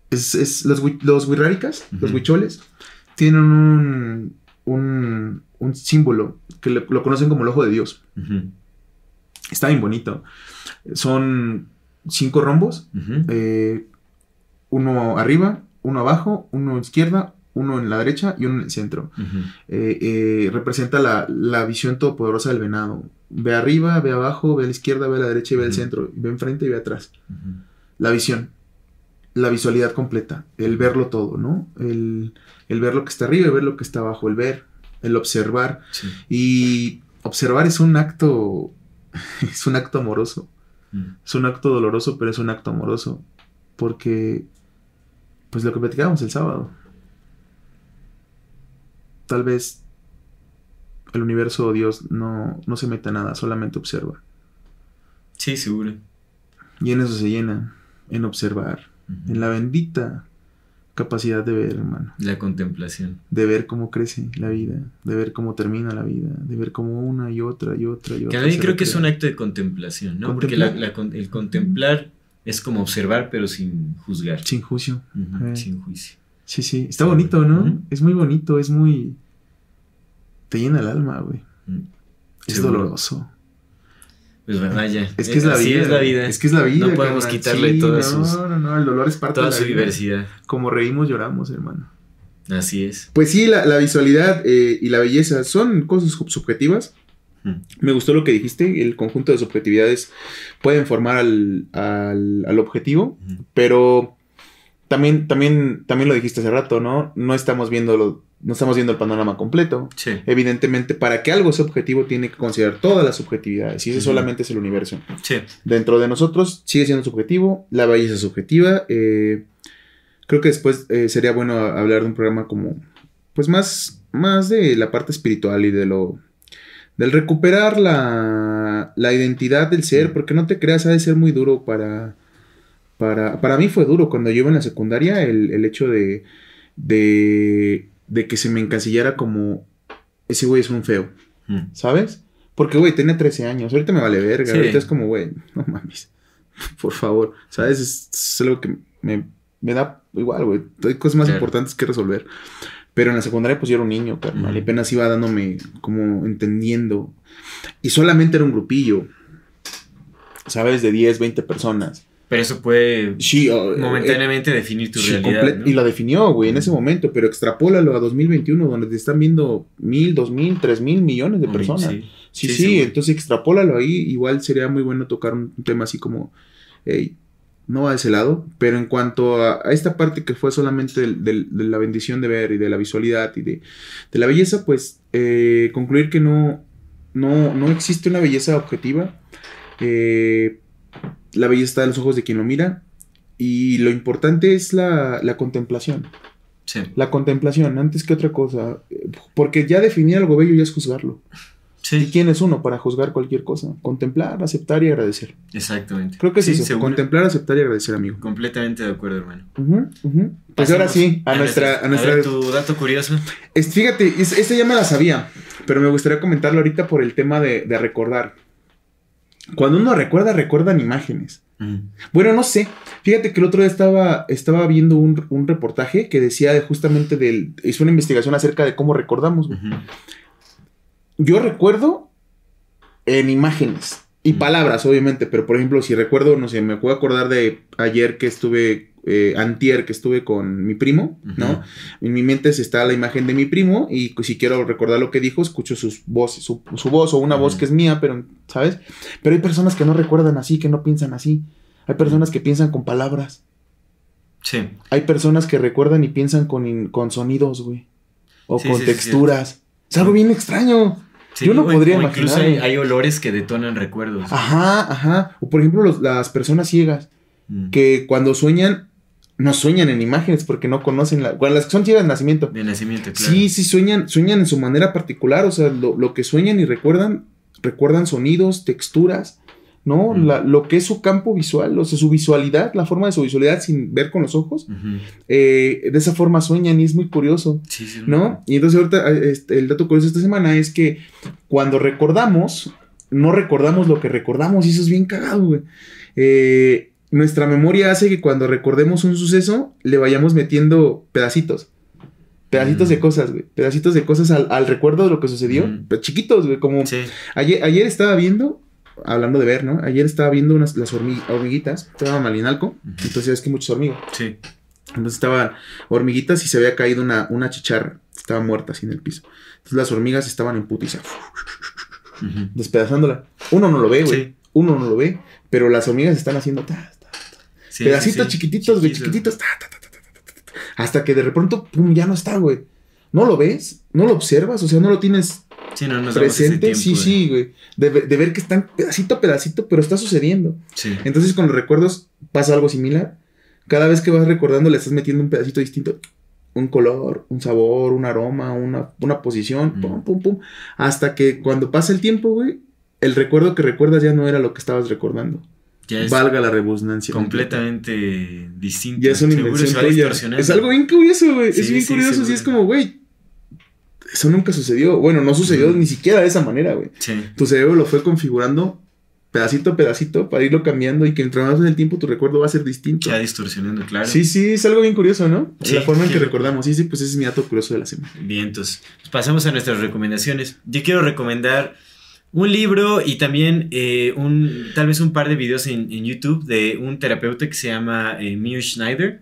Es, es los, los huirráricas, los huicholes, tienen un, un, un símbolo que le- lo conocen como el ojo de Dios. Está bien bonito. Son cinco rombos, eh, uno arriba, uno abajo, uno a la izquierda, uno en la derecha y uno en el centro. Eh, eh, representa la, la visión todopoderosa del venado. Ve arriba, ve abajo, ve a la izquierda, ve a la derecha y ve al centro. Ve enfrente y ve atrás. La visión. La visualidad completa. El verlo todo, ¿no? El, el ver lo que está arriba y ver lo que está abajo. El ver, el observar. Sí. Y observar es un acto. Es un acto amoroso. Mm. Es un acto doloroso, pero es un acto amoroso. Porque. Pues lo que platicábamos el sábado. Tal vez. El universo o Dios no, no se mete a nada, solamente observa. Sí, seguro. Y en eso se llena. En observar. En la bendita capacidad de ver, hermano. La contemplación. De ver cómo crece la vida. De ver cómo termina la vida. De ver cómo una y otra y otra y Que otra. se creo que es un acto de contemplación, ¿no? Porque la- la el contemplar es como observar, pero sin juzgar. Sin juicio. Eh. Sin juicio. Sí, sí. Está bonito, ¿no? Es muy bonito, es muy. Te llena el alma, güey. Es Seguro. doloroso. Pues vaya. Es que es la así vida. es la vida. Es que es la vida. No podemos carnal. quitarle Sí, todas no, sus- No, no, el dolor es parte Toda de la su vida. diversidad. Como reímos, lloramos, hermano. Así es. Pues sí, la, la visualidad eh, y la belleza son cosas sub- subjetivas. Mm. Me gustó lo que dijiste, el conjunto de subjetividades pueden formar al, al- al objetivo, Ujú. pero también, también, también lo dijiste hace rato, ¿no? No estamos viendo lo- no estamos viendo el panorama completo. Sí. Evidentemente, para que algo sea objetivo, tiene que considerar todas las subjetividades, y ese solamente es el universo. Sí. Dentro de nosotros sigue siendo subjetivo, la belleza es subjetiva. eh, creo que después eh, sería bueno hablar de un programa como, pues más, más de la parte espiritual y de lo, del recuperar la, la identidad del ser, porque no te creas, ha de ser muy duro para, para, para mí fue duro cuando yo iba en la secundaria el, el hecho de, de, de que se me encasillara como, ese güey es un feo. Mm. ¿Sabes? Porque, güey, tenía 13 años. Ahorita me vale verga. Sí. Ahorita es como, güey, no mames. Por favor. ¿Sabes? Es, es algo que me, me da igual, güey. Hay cosas más Claro. importantes que resolver. Pero en la secundaria, pues yo era un niño, carnal. Y apenas iba dándome como entendiendo. Y solamente era un grupillo. ¿Sabes? De 10, 20 personas. Pero eso puede Sí, oh, momentáneamente definir tu Sí, realidad. Y la definió, güey, en ese momento, pero extrapólalo a 2021, donde te están viendo mil, dos mil, tres mil millones de personas. sí. Sí, Sí, entonces extrapólalo ahí. Igual sería muy bueno tocar un, un tema así como, hey, no va de ese lado, pero en cuanto a, a esta parte que fue solamente del- del- de la bendición de ver y de la visualidad y de, de la belleza, pues eh, concluir que no, no, no existe una belleza objetiva. Eh, la belleza está en los ojos de quien lo mira y lo importante es la, la contemplación. Sí. La contemplación, antes que otra cosa. Porque ya definir algo bello ya es juzgarlo. ¿Y Sí, quién es uno para juzgar cualquier cosa? Contemplar, aceptar y agradecer. exactamente. Creo que es Sí, eso. seguro. Contemplar, aceptar y agradecer, amigo. Completamente de acuerdo, hermano. Pues ahora sí, a nuestra... A nuestra ver, tu dato curioso. Es- fíjate, es- esta ya me la sabía, pero me gustaría comentarlo ahorita por el tema de, de recordar. Cuando uno recuerda, recuerdan imágenes. Mm. Bueno, no sé. Fíjate que el otro día estaba, estaba viendo un, un reportaje que decía de justamente del... Hizo una investigación acerca de cómo recordamos. Yo recuerdo en imágenes y palabras, obviamente, pero por ejemplo, si recuerdo, no sé, me puedo acordar de ayer que estuve, eh, antier que estuve con mi primo, ¿no? En mi mente se está la imagen de mi primo y si quiero recordar lo que dijo, escucho sus voces, su, su voz o una voz que es mía, pero, ¿sabes? Pero hay personas que no recuerdan así, que no piensan así. Hay personas que piensan con palabras. Sí. Hay personas que recuerdan y piensan con, con sonidos, güey. O Sí, con sí, sí, texturas. Es algo bien extraño. Sí, Yo no o- podría o Incluso imaginar. hay, hay olores que detonan recuerdos. Ajá, ajá. O por ejemplo, los- las personas ciegas, Mm. que cuando sueñan, no sueñan en imágenes porque no conocen la... Cuando las que son ciegas de nacimiento. De nacimiento, claro. Sí, sí, sueñan, sueñan en su manera particular. O sea, lo, lo que sueñan y recuerdan, recuerdan sonidos, texturas, ¿no? La- lo que es su campo visual, o sea, su visualidad, la forma de su visualidad sin ver con los ojos. Eh, de esa forma sueñan y es muy curioso. Sí, sí, ¿no? Y entonces ahorita eh, este, el dato curioso esta semana es que cuando recordamos, no recordamos lo que recordamos y eso es bien cagado, güey. Eh, nuestra memoria hace que cuando recordemos un suceso le vayamos metiendo pedacitos. Pedacitos Mm. de cosas, güey. Pedacitos de cosas al, al recuerdo de lo que sucedió. Mm. Pero chiquitos, güey. Como Sí. ayer, ayer estaba viendo, hablando de ver, ¿no? Ayer estaba viendo unas, las hormi- hormiguitas. Estaba Malinalco. Entonces es que muchos hormigas. Sí. Entonces estaban hormiguitas y se había caído una, una chicharra. Estaba muerta así en el piso. Entonces las hormigas estaban en putiza, Ujú. despedazándola. Uno no lo ve, güey. Sí. Uno no lo ve. Pero las hormigas están haciendo ta, Pedacitos chiquititos, güey, chiquititos. Hasta que de repente, pum, ya no está, güey. No lo ves, no lo observas, o sea, no lo tienes presente. Sí, sí, güey. De, ver que están pedacito a pedacito, pero está sucediendo. Entonces, con los recuerdos pasa algo similar. Cada vez que vas recordando, le estás metiendo un pedacito distinto. Un color, un sabor, un aroma, una, una posición, pum, pum, pum. Hasta que cuando pasa el tiempo, güey, el recuerdo que recuerdas ya no era lo que estabas recordando. Ya es Valga la redundancia. completamente distinto. Ya es una invención tuya. Es algo bien curioso, güey. Sí, es bien sí, curioso. Sí, es como, güey. Eso nunca sucedió. Bueno, no sucedió ni siquiera de esa manera, güey. Sí. Tu cerebro lo fue configurando pedacito a pedacito para irlo cambiando y que entre más en el tiempo tu recuerdo va a ser distinto. Ya distorsionando, claro. Sí, sí, es algo bien curioso, ¿no? Sí, la forma en que recordamos. Sí, sí, pues ese es mi dato curioso de la semana. Bien, entonces, pues pasamos a nuestras recomendaciones. Yo quiero recomendar un libro y también eh, un, tal vez un par de videos en, en YouTube de un terapeuta que se llama eh, Mio Schneider.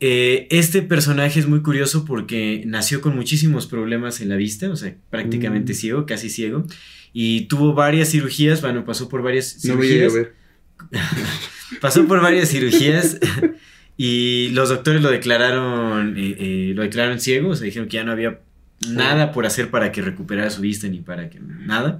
Eh, este personaje es muy curioso porque nació con muchísimos problemas en la vista, o sea, prácticamente Mm. ciego, casi ciego, y tuvo varias cirugías, bueno, pasó por varias No me a cirugías. ver. Pasó por varias cirugías y los doctores lo declararon, eh, lo declararon ciego, o sea, dijeron que ya no había nada por hacer para que recuperara su vista ni para que nada.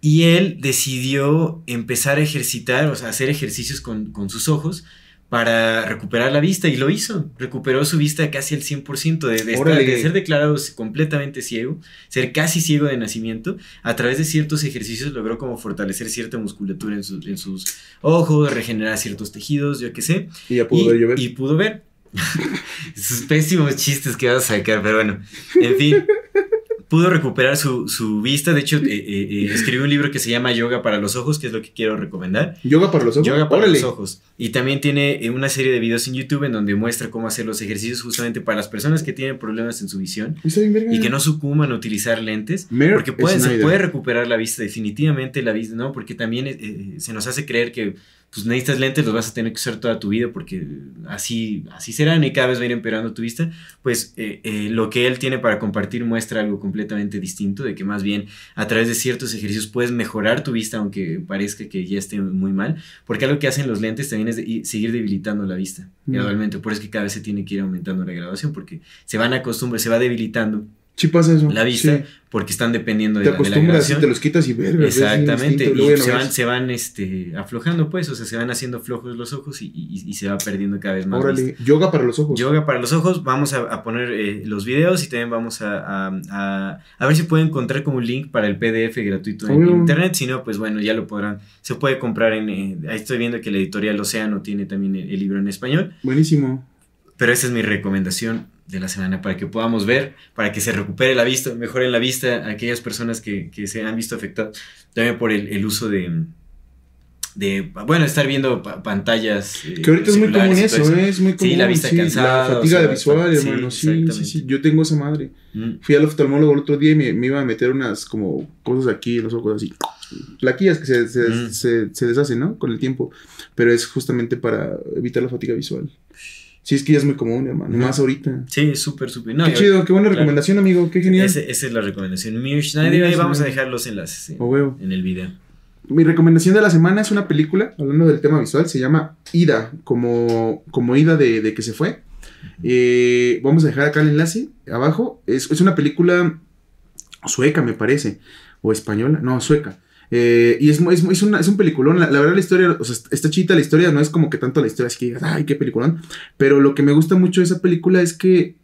Y él decidió empezar a ejercitar, o sea, hacer ejercicios con, con sus ojos para recuperar la vista y lo hizo. Recuperó su vista casi al 100%, de, de, estar- de ser declarado completamente ciego, ser casi ciego de nacimiento. A través de ciertos ejercicios logró como fortalecer cierta musculatura en, sus- en sus ojos, regenerar ciertos tejidos, yo qué sé. Y ya pudo y, ver y pudo ver. Esos pésimos chistes que vas a sacar, pero bueno, en fin. pudo recuperar su, su vista. De hecho, eh, eh, eh, escribió un libro que se llama Yoga para los Ojos, que es lo que quiero recomendar. Yoga para los ojos. Yoga para Órale. los ojos. Y también tiene eh, una serie de videos en YouTube en donde muestra cómo hacer los ejercicios justamente para las personas que tienen problemas en su visión Está bien verga. y que no sucuman a utilizar lentes. Mer Porque puede, se Snyder. puede recuperar la vista, definitivamente la vista, ¿no? Porque también eh, se nos hace creer que pues necesitas lentes, los vas a tener que usar toda tu vida porque así, así serán y cada vez va a ir empeorando tu vista. Pues eh, eh, lo que él tiene para compartir muestra algo completamente distinto, de que más bien a través de ciertos ejercicios puedes mejorar tu vista aunque parezca que ya esté muy mal. Porque algo que hacen los lentes también es de- seguir debilitando la vista Mm. gradualmente. Por eso es que cada vez se tiene que ir aumentando la graduación porque se van acostumbrando, se va debilitando Sí pasa eso. la vista Sí. porque están dependiendo de, Te la, de la acostumbras te los quitas y verga. Exactamente, y se van, se van este, aflojando, pues, o sea, se van haciendo flojos los ojos y, y- y se va perdiendo cada vez más. Órale, vista. yoga para los ojos. Yoga para los ojos, vamos a, a poner eh, los videos y también vamos a, a, ver si pueden encontrar como un link para el PDF gratuito en internet, si no, pues bueno, ya lo podrán, se puede comprar en, eh, ahí estoy viendo que la editorial Océano tiene también el, el libro en español, Buenísimo. pero esa es mi recomendación de la semana para que podamos ver, para que se recupere la vista, mejore la vista a aquellas personas que, que se han visto afectadas también por el, el uso de, de, bueno, estar viendo pa- pantallas. eh, Que ahorita es muy común eso, todo ¿eh? es muy común. Sí, la vista cansada, La o fatiga sea, visual, sí, hermano. Sí, sí, sí. Yo tengo esa madre. Mm. Fui al oftalmólogo el otro día y me, me iba a meter unas como cosas aquí los ojos así. Plaquillas que se, se, Mm. se, se deshacen, ¿no? Con el tiempo. Pero es justamente para evitar la fatiga visual. Sí, es que ya es muy común, hermano. Más ahorita. Sí, súper, súper. No, qué chido, qué buena claro. recomendación, amigo. Qué genial. Ese- esa es la recomendación. Mir Schneider, ahí vamos a dejar los enlaces Oh, huevo. en el video. Mi recomendación de la semana es una película, hablando del tema visual, se llama Ida, como, como Ida de, de que se fue. Eh, vamos a dejar acá el enlace abajo. Es, es una película sueca, me parece, o española, no, sueca. Eh, y es, es, es, una- es un peliculón. La, la verdad, la historia, o sea, está chita la historia, no es como que tanto la historia, es que digas, ay, qué peliculón. Pero lo que me gusta mucho de esa película es que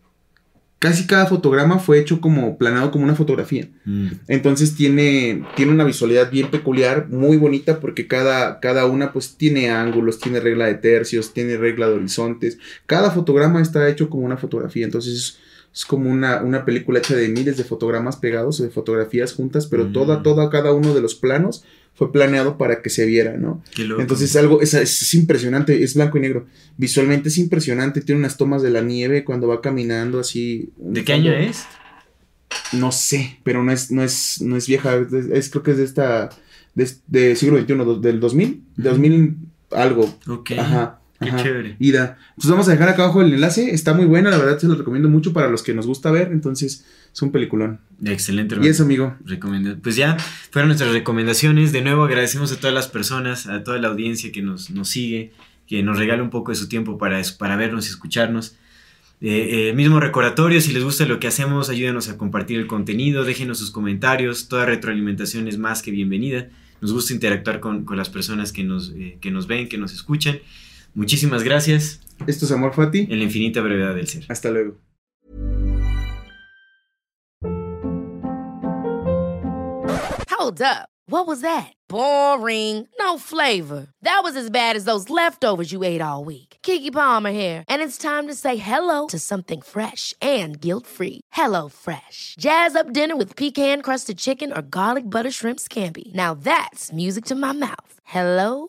casi cada fotograma fue hecho como planeado como una fotografía. Mm. Entonces tiene, tiene una visualidad bien peculiar, muy bonita, porque cada, cada una pues tiene ángulos, tiene regla de tercios, tiene regla de horizontes. Cada fotograma está hecho como una fotografía, entonces es, como una, una película hecha de miles de fotogramas pegados, de fotografías juntas, pero Mm. toda, toda, cada uno de los planos fue planeado para que se viera, ¿no? Entonces es algo, es, es- es impresionante, es blanco y negro. Visualmente es impresionante, tiene unas tomas de la nieve cuando va caminando así. ¿De qué fondo- año es? no sé, pero no es, no es, no es vieja, es, es- creo que es de esta, de, de siglo XXI, do- del 2000, Ujú. 2000 algo, Ok. ajá, Qué ajá, chévere. Ida. Entonces vamos a dejar acá abajo el enlace, está muy buena, la verdad se lo recomiendo mucho para los que nos gusta ver, entonces es un peliculón. Excelente. Y hermano. eso, amigo. Recomenda- Pues ya fueron nuestras recomendaciones. De nuevo agradecemos a todas las personas, a toda la audiencia que nos, nos sigue, que nos regala un poco de su tiempo para, para vernos y escucharnos. Eh, eh, mismo recordatorio, si les gusta lo que hacemos, ayúdenos a compartir el contenido, déjenos sus comentarios, toda retroalimentación es más que bienvenida. Nos gusta interactuar con, con las personas que nos, eh, que nos ven, que nos escuchan. Muchísimas gracias Esto es Amor Fati, en la infinita brevedad del ser. hasta luego. Hold up. What was that? Boring. No flavor. That was as bad as those leftovers you ate all week. Kiki Palmer here, and it's time to say hello to something fresh and guilt-free. Hello Fresh. Jazz up dinner with pecan-crusted chicken or garlic butter shrimp scampi. Now that's music to my mouth. Hello